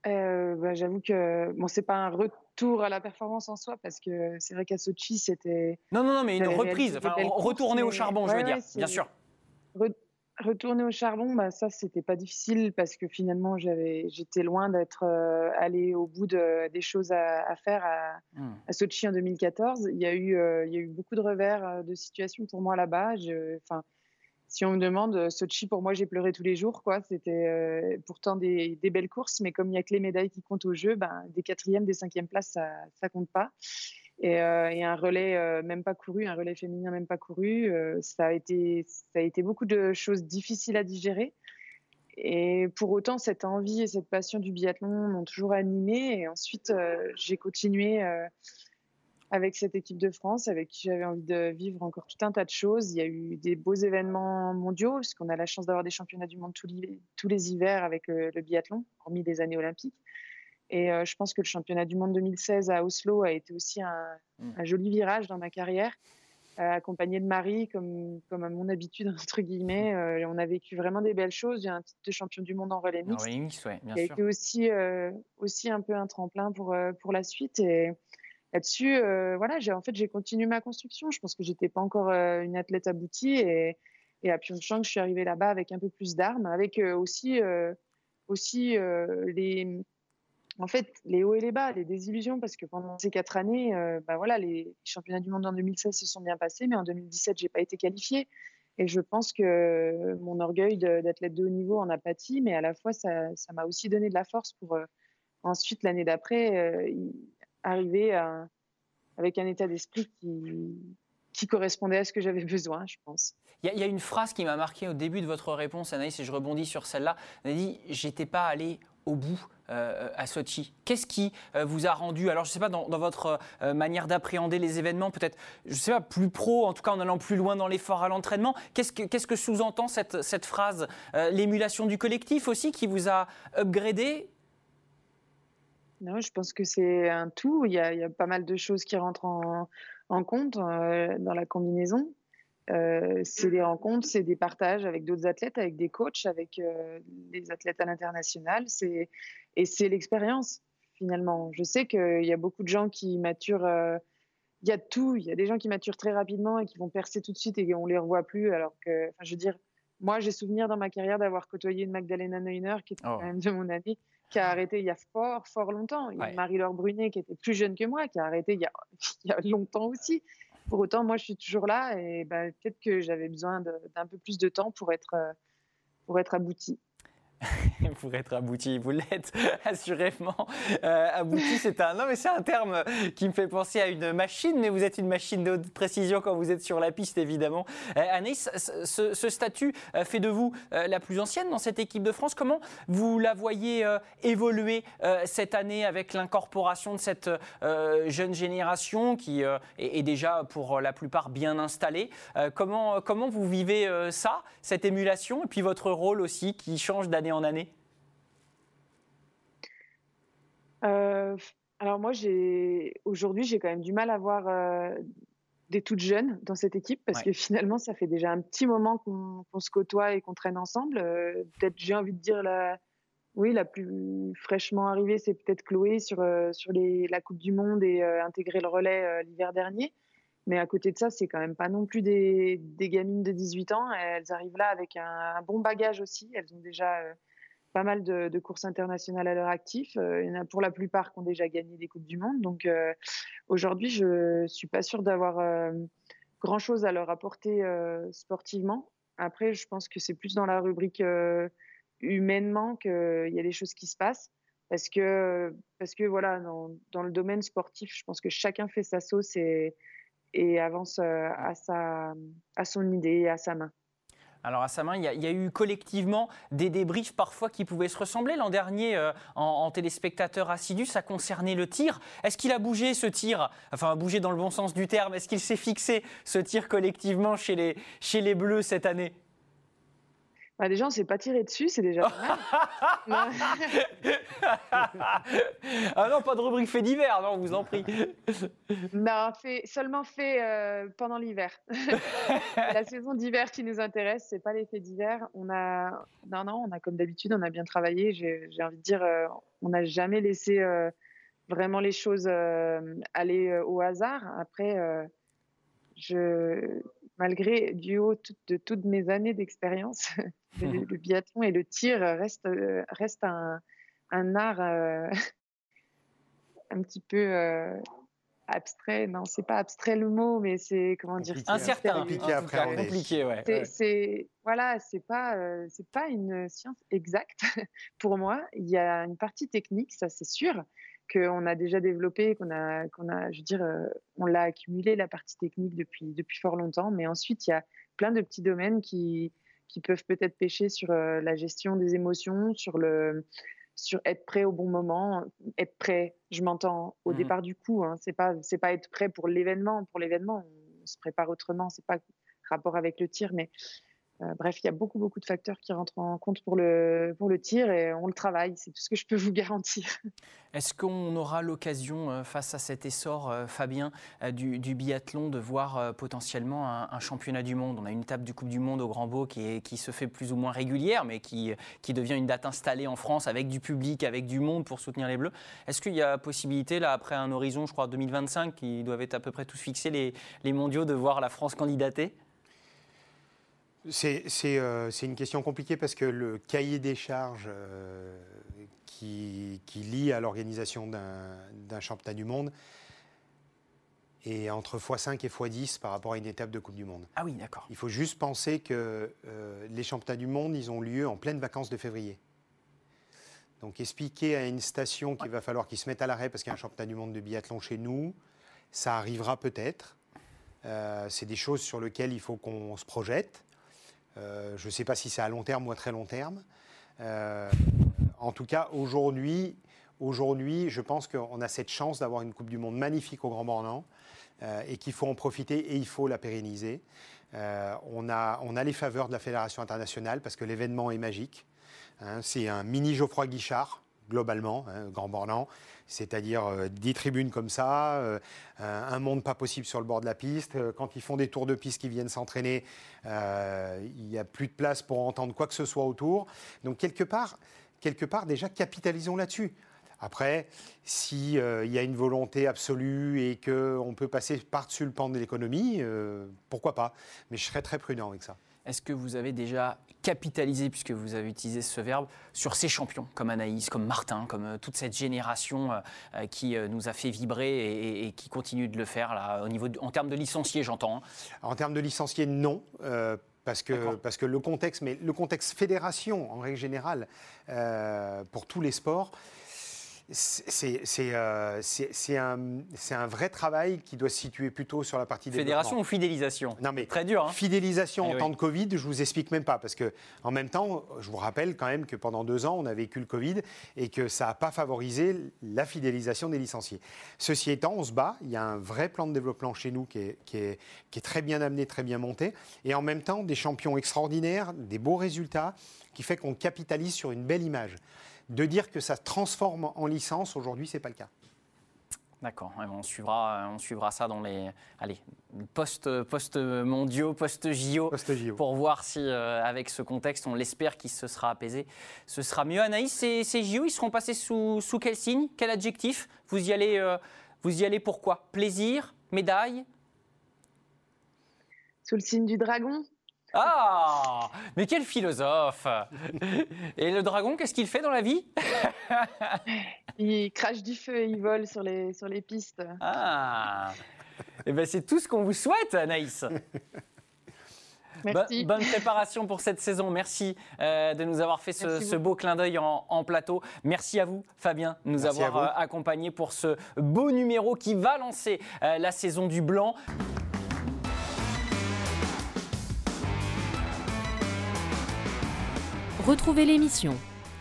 Euh, bah, J'avoue que bon, c'est pas un retour à la performance en soi parce que c'est vrai qu'à Sochi c'était. Non, non, non, mais une reprise, enfin, retourner au charbon, je veux dire, bien sûr. Retourner au charbon, bah, ça c'était pas difficile parce que finalement j'avais, j'étais loin d'être euh, allé au bout de, des choses à, faire à, mmh. à, Sochi en 2014. Il y a eu, euh, il y a eu beaucoup de revers de situation pour moi là-bas. Enfin si on me demande, euh, Sochi, pour moi, j'ai pleuré tous les jours. C'était euh, pourtant des, belles courses, mais comme il n'y a que les médailles qui comptent au jeu, ben, des quatrièmes, des cinquièmes places, ça ne compte pas. Et, euh, un relais même pas couru, un relais féminin même pas couru, ça a été beaucoup de choses difficiles à digérer. Et pour autant, cette envie et cette passion du biathlon m'ont toujours animée. Et ensuite, j'ai continué avec cette équipe de France, avec qui j'avais envie de vivre encore tout un tas de choses. Il y a eu des beaux événements mondiaux, puisqu'on a la chance d'avoir des championnats du monde tous les, tous les hivers avec euh, le, biathlon, hormis des années olympiques. Et euh, je pense que le championnat du monde 2016 à Oslo a été aussi un, mm. joli virage dans ma carrière, euh, accompagné de Marie, comme, comme à mon habitude, entre guillemets. on a vécu vraiment des belles choses. Il y a un titre de champion du monde en relais mixte, qui a été aussi, aussi un peu un tremplin pour, pour la suite. Et, là-dessus, euh, voilà, j'ai en fait j'ai continué ma construction. Je pense que j'étais pas encore euh, une athlète aboutie et, à Pyeongchang, je suis arrivée là-bas avec un peu plus d'armes, avec euh, aussi aussi les en fait les hauts et les bas, les désillusions parce que pendant ces quatre années, bah voilà, les championnats du monde en 2016 se sont bien passés, mais en 2017, j'ai pas été qualifiée. Et je pense que mon orgueil d'athlète de haut niveau en a pâti, mais à la fois, ça m'a aussi donné de la force pour ensuite, l'année d'après, arriver avec un état d'esprit qui, correspondait à ce que j'avais besoin, je pense. Il y, a une phrase qui m'a marqué au début de votre réponse, Anaïs, et je rebondis sur celle-là. Vous avez dit J'étais pas allé au bout euh, à Sochi Qu'est-ce qui euh, vous a rendu, alors je ne sais pas, dans, votre euh, manière d'appréhender les événements, peut-être, je sais pas, plus pro, en tout cas en allant plus loin dans l'effort à l'entraînement, qu'est-ce que, sous-entend cette phrase L'émulation du collectif aussi qui vous a upgradé non, je pense que c'est un tout. Il y, a, pas mal de choses qui rentrent en, compte euh, dans la combinaison. Euh, c'est des rencontres, c'est des partages avec d'autres athlètes, avec des coachs, avec euh, des athlètes à l'international. Et c'est l'expérience, finalement. Je sais qu'il y a beaucoup de gens qui maturent. il y a tout. Il y a des gens qui maturent très rapidement et qui vont percer tout de suite et on ne les revoit plus. Alors que, enfin, je veux dire, moi, j'ai souvenir dans ma carrière d'avoir côtoyé une Magdalena Neuner, qui était Oh. quand même de mon année, qui a arrêté il y a fort, fort longtemps. Il y a Ouais. Marie-Laure Brunet, qui était plus jeune que moi, qui a arrêté il y a, il y a longtemps aussi. Pour autant, moi, je suis toujours là et bah, peut-être que j'avais besoin d'un peu plus de temps pour être, euh, pour être aboutie. pour être abouti, vous l'êtes assurément. Euh, abouti, c'est un non mais c'est un terme qui me fait penser à une machine, mais vous êtes une machine de précision quand vous êtes sur la piste évidemment. Euh, ce, statut euh, fait de vous euh, la plus ancienne dans cette équipe de France. Comment vous la voyez évoluer cette année avec l'incorporation de cette jeune génération qui est, déjà pour la plupart bien installée? Comment comment vous vivez ça, cette émulation? Et puis votre rôle aussi qui change d'année en année? Euh, alors moi, aujourd'hui, j'ai quand même du mal à voir euh, des toutes jeunes dans cette équipe parce Ouais. que finalement, ça fait déjà un petit moment qu'on se côtoie et qu'on traîne ensemble. Euh, peut-être, j'ai envie de dire la, oui, la plus fraîchement arrivée, c'est peut-être Chloé sur sur les, la Coupe du Monde et intégrer le relais l'hiver dernier. Mais à côté de ça, c'est quand même pas non plus des, gamines de 18 ans. Elles arrivent là avec un, bon bagage aussi. Elles ont déjà euh, pas mal de, courses internationales à leur actif. Euh, il y en a pour la plupart qui ont déjà gagné des Coupes du Monde. Donc euh, aujourd'hui, je suis pas sûre d'avoir grand-chose à leur apporter sportivement. Après, je pense que c'est plus dans la rubrique humainement qu'il y a des choses qui se passent. Parce que, parce que voilà, dans, dans le domaine sportif, je pense que chacun fait sa sauce et, et avance euh, à, sa, à son idée à sa main. Alors à sa main, il y, a, eu collectivement des débriefs parfois qui pouvaient se ressembler. L'an dernier, euh, en, en téléspectateur assidu, ça concernait le tir. Est-ce qu'il a bougé ce tir? Enfin, bougé dans le bon sens du terme. Est-ce qu'il s'est fixé ce tir collectivement chez les, chez les Bleus cette année? Bah, déjà, on s'est pas tiré dessus, c'est déjà pas mal. Ah non, pas de rubrique fait divers, non, on vous en prie. Non, fait, seulement fait euh, pendant l'hiver. la saison d'hiver qui nous intéresse, c'est pas les faits d'hiver. On a, non, non, on a comme d'habitude, on a bien travaillé. J'ai envie de dire, euh, on n'a jamais laissé euh, vraiment les choses aller au hasard. Après, je, malgré du haut de toutes mes années d'expérience, le, le biathlon et le tir reste, reste un, un art euh, un petit peu euh, abstrait. Non, c'est pas abstrait le mot, mais c'est comment dire. Incertain, Compliqué en tout à cas, appréhender. compliqué, ouais. c'est, ouais. c'est- voilà, c'est pas, euh, c'est pas une science exacte pour moi. Il y a une partie technique, ça c'est sûr, qu'on a déjà développé, qu'on a, qu'on a, je veux dire, euh, on l'a accumulé la partie technique depuis depuis fort longtemps. Mais ensuite, il y a plein de petits domaines qui qui peuvent peut-être pêcher sur euh, la gestion des émotions, sur le sur être prêt au bon moment, être prêt. Je m'entends au Mhm. départ du coup. Hein, c'est pas c'est pas être prêt pour l'événement. Pour l'événement, on se prépare autrement. C'est pas rapport avec le tir, mais bref, il y a beaucoup beaucoup de facteurs qui rentrent en compte pour le pour le tir et on le travaille. C'est tout ce que je peux vous garantir. Est-ce qu'on aura l'occasion, euh, face à cet essor, euh, Fabien, euh, du, du biathlon, de voir euh, potentiellement un, championnat du monde? On a une étape du Coupe du Monde au Grand Beau qui se fait plus ou moins régulière, mais qui, qui devient une date installée en France avec du public, avec du monde pour soutenir les Bleus. Est-ce qu'il y a possibilité, là, après un horizon, je crois, 2025, qui doivent être à peu près tous fixés, les, les mondiaux, de voir la France candidater? C'est euh, c'est une question compliquée parce que le cahier des charges euh, qui, qui lie à l'organisation d'un championnat du monde est entre x5 et x10 par rapport à une étape de Coupe du Monde. Ah oui, d'accord. Il faut juste penser que euh, les championnats du monde, ils ont lieu en pleine vacances de février. Donc expliquer à une station qu'il va falloir qu'ils se mettent à l'arrêt parce qu'il y a un championnat du monde de biathlon chez nous, ça arrivera peut-être. Euh, c'est des choses sur lesquelles il faut qu'on se projette. Euh, je ne sais pas si c'est à long terme ou à très long terme. Euh, en tout cas, aujourd'hui, aujourd'hui, je pense qu'on a cette chance d'avoir une Coupe du Monde magnifique au Grand Bornand euh, et qu'il faut en profiter et il faut la pérenniser. On, a, on a les faveurs de la Fédération internationale parce que l'événement est magique. Hein, c'est un mini Geoffroy Guichard, globalement, hein, Grand Bornand, c'est-à-dire euh, 10 tribunes comme ça, euh, un monde pas possible sur le bord de la piste. Euh, Quand ils font des tours de piste qui viennent s'entraîner, euh, il n'y a plus de place pour entendre quoi que ce soit autour. Donc quelque part, quelque part déjà, capitalisons là-dessus. Après, s'il y a une volonté absolue et qu'on peut passer par-dessus le pan de l'économie, euh, pourquoi pas? Mais je serais très prudent avec ça. Est-ce que vous avez déjà capitalisé, puisque vous avez utilisé ce verbe, sur ces champions comme Anaïs, comme Martin, comme euh, toute cette génération qui nous a fait vibrer et, qui continue de le faire là, au niveau en termes de licenciés, j'entends. Hein. En termes de licenciés, non. parce que, parce que le contexte, mais le contexte fédération en règle générale pour tous les sports, euh, c'est un, un, vrai travail qui doit se situer plutôt sur la partie Fédération ou fidélisation? Non mais très dur. Hein. Fidélisation eh en temps de Covid, je vous explique même pas parce que en même temps, je vous rappelle quand même que pendant deux ans, on a vécu le Covid et que ça n'a pas favorisé la fidélisation des licenciés. Ceci étant, on se bat. Il y a un vrai plan de développement chez nous qui est, qui est, qui est très bien amené, très bien monté, et en même temps des champions extraordinaires, des beaux résultats, qui fait qu'on capitalise sur une belle image. De dire que ça se transforme en licence, aujourd'hui, ce n'est pas le cas. D'accord, on suivra, on suivra ça dans les allez, post, post mondiaux, post JO, pour voir si euh, avec ce contexte, on l'espère qu'il se sera apaisé, ce sera mieux. Anaïs, ces, ces JO, ils seront passés sous, sous quel signe, quel adjectif? Vous y allez, euh, vous y allez pourquoi Plaisir, médaille? Sous le signe du dragon? Ah Mais quel philosophe Et le dragon, qu'est-ce qu'il fait dans la vie? Il crache du feu et il vole sur les, sur les pistes. Ah Et eh ben c'est tout ce qu'on vous souhaite, Anaïs Merci. bonne préparation pour cette saison. Merci euh, de nous avoir fait ce, beau clin d'œil en, plateau. Merci à vous, Fabien, de nous avoir euh, accompagnés pour ce beau numéro qui va lancer euh, la saison du blanc. Retrouvez l'émission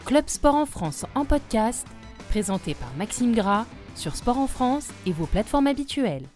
Club Sport en France en podcast, présentée par Maxime Gras sur Sport en France et vos plateformes habituelles.